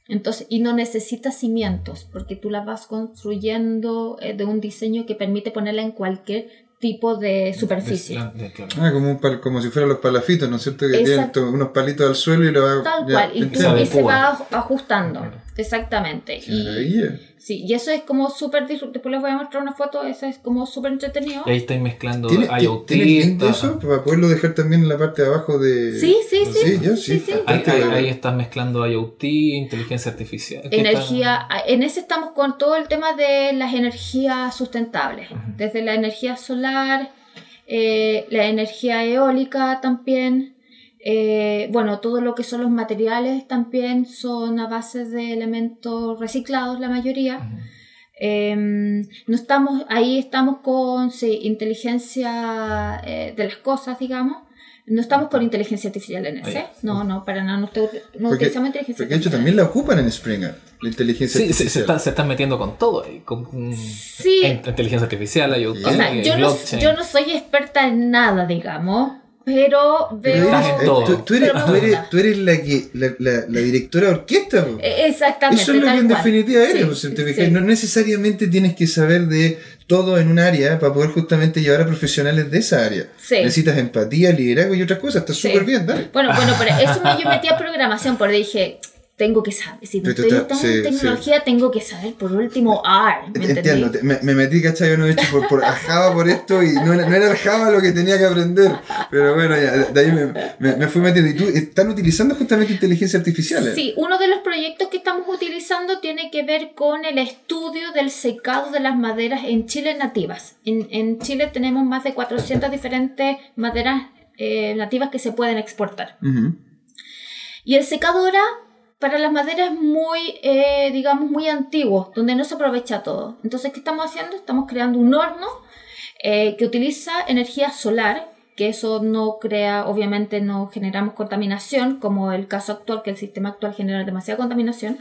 [SPEAKER 3] Entonces, y no necesita cimientos, porque tú la vas construyendo eh, de un diseño que permite ponerla en cualquier tipo de superficie.
[SPEAKER 1] Mezclan- de- claro.
[SPEAKER 2] Ah, como, un pal- como si fueran los palafitos, ¿no es cierto? Que tienen
[SPEAKER 3] Exacto.
[SPEAKER 2] to- unos palitos al suelo y lo va
[SPEAKER 3] Tal
[SPEAKER 2] ya,
[SPEAKER 3] cual, y, se va aj- ajustando. Exactamente.
[SPEAKER 2] Qué
[SPEAKER 3] Y, sí, y eso es como súper. Después les voy a mostrar una foto, eso es como súper entretenido.
[SPEAKER 1] Y ahí estáis mezclando
[SPEAKER 2] ¿Tiene,
[SPEAKER 1] IoT.
[SPEAKER 2] ¿Tiene link de
[SPEAKER 1] está-
[SPEAKER 2] eso? Para poderlo dejar también en la parte de abajo de.
[SPEAKER 3] Sí, sí, sí.
[SPEAKER 2] Sí, ya,
[SPEAKER 3] sí,
[SPEAKER 2] sí.
[SPEAKER 3] sí.
[SPEAKER 1] Ahí, estás mezclando IoT, inteligencia artificial. ¿Qué
[SPEAKER 3] energía, en ese estamos con todo el tema de las energías sustentables, desde la energía solar, eh, la energía eólica también, eh, bueno, todo lo que son los materiales también son a base de elementos reciclados la mayoría. Eh, no estamos, ahí estamos con sí, inteligencia eh, de las cosas, digamos. No estamos con inteligencia artificial en ese.
[SPEAKER 1] Ahí.
[SPEAKER 3] No, no, para nada. No, estoy- no
[SPEAKER 2] Porque,
[SPEAKER 3] utilizamos inteligencia
[SPEAKER 2] porque de hecho
[SPEAKER 3] artificial.
[SPEAKER 2] también la ocupan en Springer, la inteligencia
[SPEAKER 1] Sí, se, se,
[SPEAKER 2] artificial.
[SPEAKER 1] está- se están metiendo con todo ahí. Con,
[SPEAKER 3] Sí.
[SPEAKER 1] en- inteligencia artificial, IoT,
[SPEAKER 3] O sea, yo no, yo no soy experta en nada, digamos, pero
[SPEAKER 2] Pero
[SPEAKER 3] veo...
[SPEAKER 1] Todo.
[SPEAKER 2] tú, tú eres,
[SPEAKER 3] Pero
[SPEAKER 2] tú eres-
[SPEAKER 3] gusta.
[SPEAKER 2] tú eres la, que, la, la, la directora de orquesta.
[SPEAKER 3] Eh, Exactamente.
[SPEAKER 2] Eso es lo que en
[SPEAKER 3] cual.
[SPEAKER 2] definitiva eres.
[SPEAKER 3] Sí, sí.
[SPEAKER 2] fijas, No necesariamente tienes que saber de todo en un área para poder justamente llevar a profesionales de esa área.
[SPEAKER 3] Sí.
[SPEAKER 2] Necesitas empatía, liderazgo y otras cosas. Está
[SPEAKER 3] Sí.
[SPEAKER 2] súper bien, dale.
[SPEAKER 3] Bueno, bueno, pero eso me, yo metí a programación porque dije, tengo que saber, si me estoy en tecnología, tengo que saber por último R, ¿me
[SPEAKER 2] Entiendo, me, me metí, ¿cachai? Yo no he hecho por, por Java por esto y no era, era Java lo que tenía que aprender. Pero bueno, ya, de ahí me, fui metiendo. ¿Y tú están utilizando justamente inteligencia artificial? eh?
[SPEAKER 3] Sí, uno de los proyectos que estamos utilizando tiene que ver con el estudio del secado de las maderas en Chile nativas. En, en Chile tenemos más de 400 diferentes maderas eh, nativas que se pueden exportar. Y el secadora para las maderas muy, eh, digamos, muy antiguo, donde no se aprovecha todo. Entonces, ¿qué estamos haciendo? Estamos creando un horno eh, que utiliza energía solar, que eso no crea, obviamente no generamos contaminación, como el caso actual, que el sistema actual genera demasiada contaminación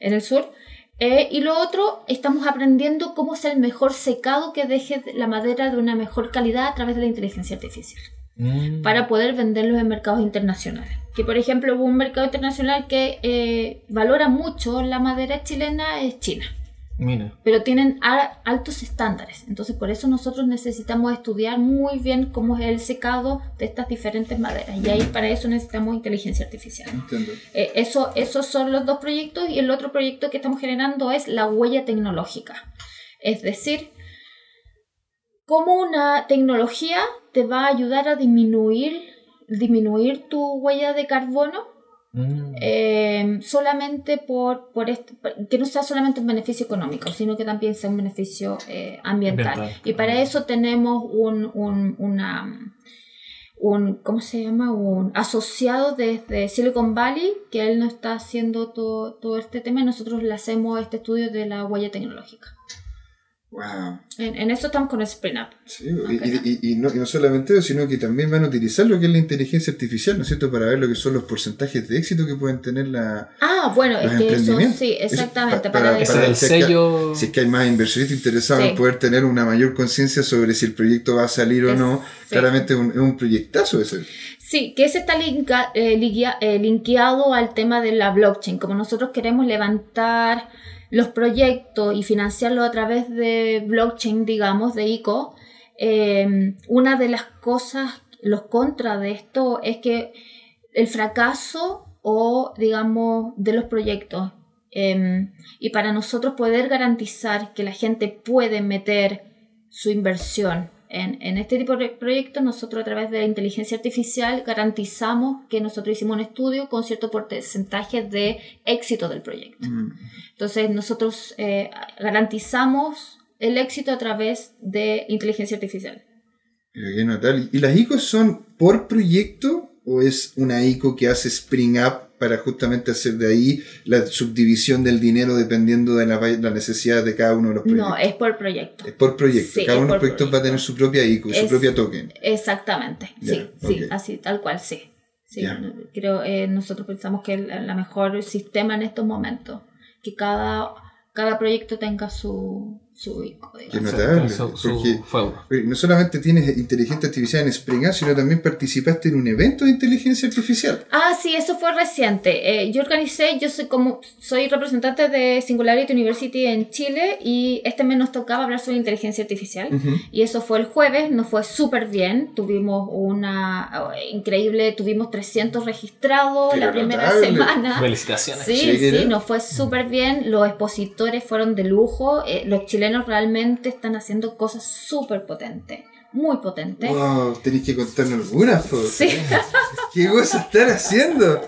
[SPEAKER 3] en el sur. Eh, y lo otro, estamos aprendiendo cómo es el mejor secado que deje la madera de una mejor calidad a través de la inteligencia artificial
[SPEAKER 1] Mm.
[SPEAKER 3] para poder venderlos en mercados internacionales. Que por ejemplo hubo un mercado internacional que eh, valora mucho la madera chilena, es China,
[SPEAKER 1] Mira.
[SPEAKER 3] pero tienen altos estándares. Entonces por eso nosotros necesitamos estudiar muy bien cómo es el secado de estas diferentes maderas. Y ahí para eso necesitamos inteligencia artificial.
[SPEAKER 2] Entiendo.
[SPEAKER 3] Eh, eso, esos son los dos proyectos y el otro proyecto que estamos generando es la huella tecnológica. Es decir, cómo una tecnología te va a ayudar a disminuir, disminuir tu huella de carbono
[SPEAKER 1] Mm.
[SPEAKER 3] eh, solamente por, por este- que no sea solamente un beneficio económico, sino que también sea un beneficio eh, ambiental.
[SPEAKER 1] Ambiental.
[SPEAKER 3] Y para eso tenemos un, un, una, un, ¿cómo se llama? Un asociado desde Silicon Valley, que él nos está haciendo todo, todo este tema y nosotros le hacemos este estudio de la huella tecnológica.
[SPEAKER 2] Wow.
[SPEAKER 3] En, en eso estamos con Spring Up.
[SPEAKER 2] Sí, y, y- y- y no, y no solamente eso, sino que también van a utilizar lo que es la inteligencia artificial, ¿no es cierto?, para ver lo que son los porcentajes de éxito que pueden tener la,
[SPEAKER 3] Ah, bueno,
[SPEAKER 2] los
[SPEAKER 3] es que eso
[SPEAKER 2] emprendimientos.
[SPEAKER 3] sí, exactamente.
[SPEAKER 2] pa-
[SPEAKER 3] para,
[SPEAKER 2] para-
[SPEAKER 1] el
[SPEAKER 2] si es que-
[SPEAKER 1] sello.
[SPEAKER 2] Si es que hay más inversionistas interesados
[SPEAKER 3] Sí.
[SPEAKER 2] en poder tener una mayor conciencia sobre si el proyecto va a salir o
[SPEAKER 3] Es-
[SPEAKER 2] no,
[SPEAKER 3] sí.
[SPEAKER 2] claramente es un, es un proyectazo ese.
[SPEAKER 3] Sí, que ese está linka- eh, ligia- eh, linkeado al tema de la blockchain. Como nosotros queremos levantar los proyectos y financiarlos a través de blockchain, digamos, de ICO, eh, una de las cosas, los contras de esto es que el fracaso o, digamos, de los proyectos. eh, y para nosotros poder garantizar que la gente puede meter su inversión en, en este tipo de proyectos, nosotros a través de la inteligencia artificial garantizamos que nosotros hicimos un estudio con cierto porcentaje de éxito del proyecto.
[SPEAKER 2] Mm.
[SPEAKER 3] Entonces nosotros eh, garantizamos el éxito a través de inteligencia artificial.
[SPEAKER 2] Pero qué notable. ¿Y las ICOs son por proyecto o es una ICO que hace Spring Up para justamente hacer de ahí la subdivisión del dinero dependiendo de la, la necesidad de cada uno de los proyectos?
[SPEAKER 3] No, es por proyecto.
[SPEAKER 2] Es por proyecto.
[SPEAKER 3] Sí,
[SPEAKER 2] cada uno de los proyectos va a tener su propia ICO, su propia token.
[SPEAKER 3] Exactamente,
[SPEAKER 2] Ya,
[SPEAKER 3] sí, sí, así, tal cual, sí. sí
[SPEAKER 2] Ya.
[SPEAKER 3] Creo eh, nosotros pensamos que el, la mejor sistema en estos momentos, que cada, cada proyecto tenga su, su.
[SPEAKER 2] Qué notable.
[SPEAKER 1] Su- su
[SPEAKER 2] porque no solamente tienes inteligencia artificial en Spring sino también participaste en un evento de inteligencia artificial.
[SPEAKER 3] Ah, sí, eso fue reciente. Eh, yo organicé, yo soy como soy representante de Singularity University en Chile y este mes nos tocaba hablar sobre inteligencia artificial y eso fue el jueves, nos fue súper bien, tuvimos una oh, increíble, tuvimos 300 registrados
[SPEAKER 2] Pero
[SPEAKER 3] la primera
[SPEAKER 2] notable.
[SPEAKER 3] semana.
[SPEAKER 1] Felicitaciones.
[SPEAKER 3] Sí,
[SPEAKER 2] Sí,
[SPEAKER 3] sí,
[SPEAKER 2] ¿no?
[SPEAKER 3] nos fue súper bien. Los expositores fueron de lujo. eh, los chilenos realmente están haciendo cosas súper potentes. Muy potentes.
[SPEAKER 2] Wow, tenéis que contarnos algunas, po.
[SPEAKER 3] Sí.
[SPEAKER 2] ¿Qué cosa están haciendo?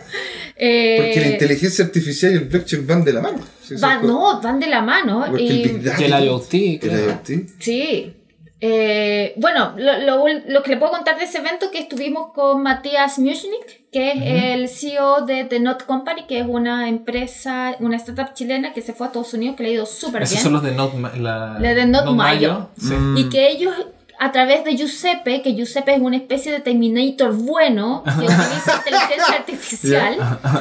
[SPEAKER 3] Eh,
[SPEAKER 2] Porque la inteligencia artificial y el blockchain van de la mano.
[SPEAKER 3] Van, no, van de la mano.
[SPEAKER 2] Porque el
[SPEAKER 3] y-
[SPEAKER 2] Big Data,
[SPEAKER 1] Y el IoT,
[SPEAKER 2] el
[SPEAKER 1] claro.
[SPEAKER 2] IoT.
[SPEAKER 3] Sí. Eh, bueno, lo, lo ul- lo que le puedo contar de ese evento que estuvimos con Matías Mushnik, que es el CEO de The Not Company, que es una empresa, una startup chilena que se fue a Estados Unidos, que le ha ido súper
[SPEAKER 1] Esos
[SPEAKER 3] bien.
[SPEAKER 1] son los de Not, la,
[SPEAKER 3] de Not Mayo.
[SPEAKER 1] Sí.
[SPEAKER 2] Mm.
[SPEAKER 3] Y que ellos, a través de Giuseppe, que Giuseppe es una especie de Terminator bueno, que [LAUGHS] utiliza inteligencia artificial,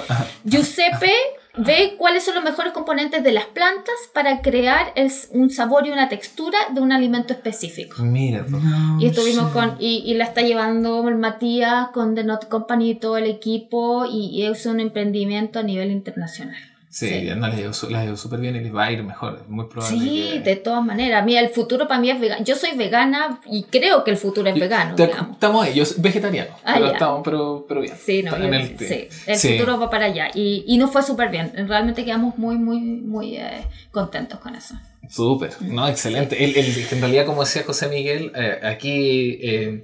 [SPEAKER 3] [LAUGHS] Giuseppe ve cuáles son los mejores componentes de las plantas para crear el- un sabor y una textura de un alimento específico.
[SPEAKER 1] Mira, tú.
[SPEAKER 3] Y estuvimos con, y, y la está llevando el Matías con The Not Company y todo el equipo, y, y es un emprendimiento a nivel internacional.
[SPEAKER 1] Sí,
[SPEAKER 3] Sí.
[SPEAKER 1] no, les ha ido súper bien y les va a ir mejor. Es muy probable.
[SPEAKER 3] Sí,
[SPEAKER 1] que-
[SPEAKER 3] de todas maneras. Mira, el futuro para mí es vegano. Yo soy vegana y creo que el futuro es vegano,
[SPEAKER 1] Te-. Estamos ahí, yo soy vegetariano.
[SPEAKER 3] Ah,
[SPEAKER 1] pero, estamos, pero, pero bien.
[SPEAKER 3] Sí, no, yo-
[SPEAKER 1] el-
[SPEAKER 3] sí, el
[SPEAKER 1] sí.
[SPEAKER 3] futuro va para allá. Y, y nos fue súper bien. Realmente quedamos muy, muy, muy eh, contentos con eso.
[SPEAKER 1] Súper, no, excelente. El, el- en realidad, como decía José Miguel, eh, aquí eh,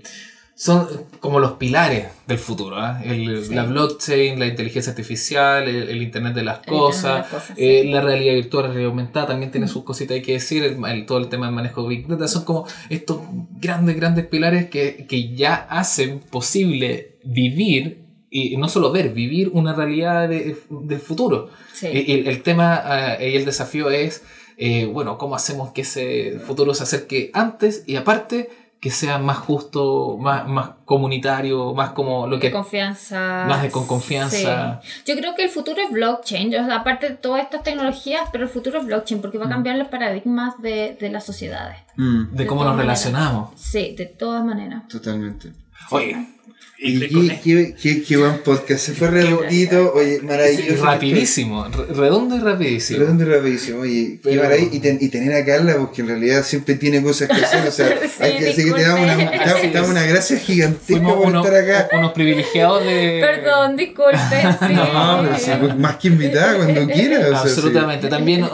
[SPEAKER 1] son como los pilares del futuro. El-
[SPEAKER 3] Sí.
[SPEAKER 1] La blockchain, la inteligencia artificial, el, el Internet de las
[SPEAKER 3] El Internet de
[SPEAKER 1] cosas,
[SPEAKER 3] las cosas,
[SPEAKER 1] eh,
[SPEAKER 3] sí.
[SPEAKER 1] la realidad virtual, la realidad aumentada también tiene sus cositas hay que decir. El, todo el tema del manejo de Big Data son como estos grandes, grandes pilares que, que ya hacen posible vivir. Y no solo ver, vivir una realidad de- del futuro.
[SPEAKER 3] Sí.
[SPEAKER 1] El, el tema eh, y el desafío es, eh, bueno, cómo hacemos que ese futuro se acerque antes y aparte que sea más justo, más, más comunitario, más como lo
[SPEAKER 3] de
[SPEAKER 1] que...
[SPEAKER 3] confianza.
[SPEAKER 1] más de con confianza.
[SPEAKER 3] Sí. Yo creo que el futuro es blockchain, o sea, aparte de todas estas tecnologías, pero el futuro es blockchain porque
[SPEAKER 1] Mm.
[SPEAKER 3] va a cambiar los paradigmas de, de las sociedades.
[SPEAKER 2] Mm,
[SPEAKER 1] De
[SPEAKER 3] de
[SPEAKER 1] cómo nos
[SPEAKER 3] maneras.
[SPEAKER 1] relacionamos.
[SPEAKER 3] Sí, de todas maneras.
[SPEAKER 2] totalmente.
[SPEAKER 1] Oye,
[SPEAKER 2] Y qué, qué, qué, qué buen podcast. Se fue redondito, oye, maravilloso.
[SPEAKER 1] rapidísimo, re- redondo y rapidísimo.
[SPEAKER 2] Redondo y rapidísimo, oye, qué
[SPEAKER 1] Pero-
[SPEAKER 2] maravilla. Y, ten- y tener a Carla, porque en realidad siempre tiene cosas que hacer, o sea, [LAUGHS]
[SPEAKER 3] Sí,
[SPEAKER 2] hay que decir que te damos una, te [LAUGHS] damos- te damos una gracia gigantesca
[SPEAKER 1] Fuimos
[SPEAKER 2] por estar acá.
[SPEAKER 1] unos privilegiados de...
[SPEAKER 3] Perdón, disculpen. [LAUGHS] Sí.
[SPEAKER 2] No, pero sí, pues, más que invitada cuando quieras. o sea, sí.
[SPEAKER 1] Absolutamente. También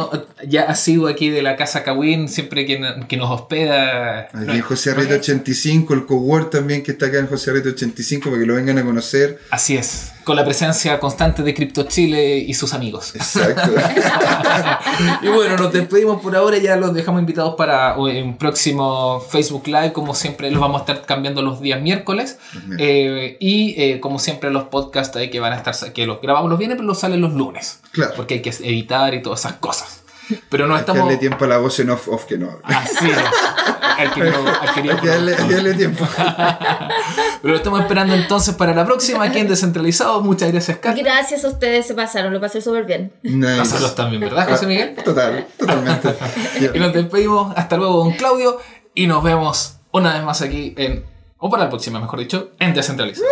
[SPEAKER 1] ya ha sido aquí de la casa Kawin, siempre que, que nos hospeda.
[SPEAKER 2] Aquí en José Arreta 85, el cowork también que está acá en José Arreta 85 para que lo vengan a conocer.
[SPEAKER 1] Así es, con la presencia constante de Crypto Chile y sus amigos.
[SPEAKER 2] Exacto. [LAUGHS]
[SPEAKER 1] y bueno, nos despedimos por ahora, ya los dejamos invitados para un próximo Facebook Live, como siempre los vamos a estar cambiando los días miércoles. Eh, y eh, como siempre los podcasts ahí que van a estar, que los grabamos los viernes, pero los salen los lunes.
[SPEAKER 2] Claro.
[SPEAKER 1] Porque hay que editar y todas esas cosas. Pero no
[SPEAKER 2] Hay que
[SPEAKER 1] estamos...
[SPEAKER 2] darle tiempo a la voz en off, off que no.
[SPEAKER 1] Así es. Al querido- al querido [LAUGHS]
[SPEAKER 2] Hay que darle, hay que darle tiempo. [LAUGHS]
[SPEAKER 1] Pero lo estamos esperando entonces para la próxima aquí en Descentralizado. Muchas gracias, Carlos.
[SPEAKER 3] Gracias a ustedes, se pasaron, lo pasé súper bien.
[SPEAKER 2] Nice.
[SPEAKER 1] Nosotros también, ¿verdad, José Miguel?
[SPEAKER 2] Total, totalmente. [LAUGHS]
[SPEAKER 1] Y nos despedimos. Hasta luego, don Claudio. Y nos vemos una vez más aquí en. O para la próxima, mejor dicho, en Descentralizado.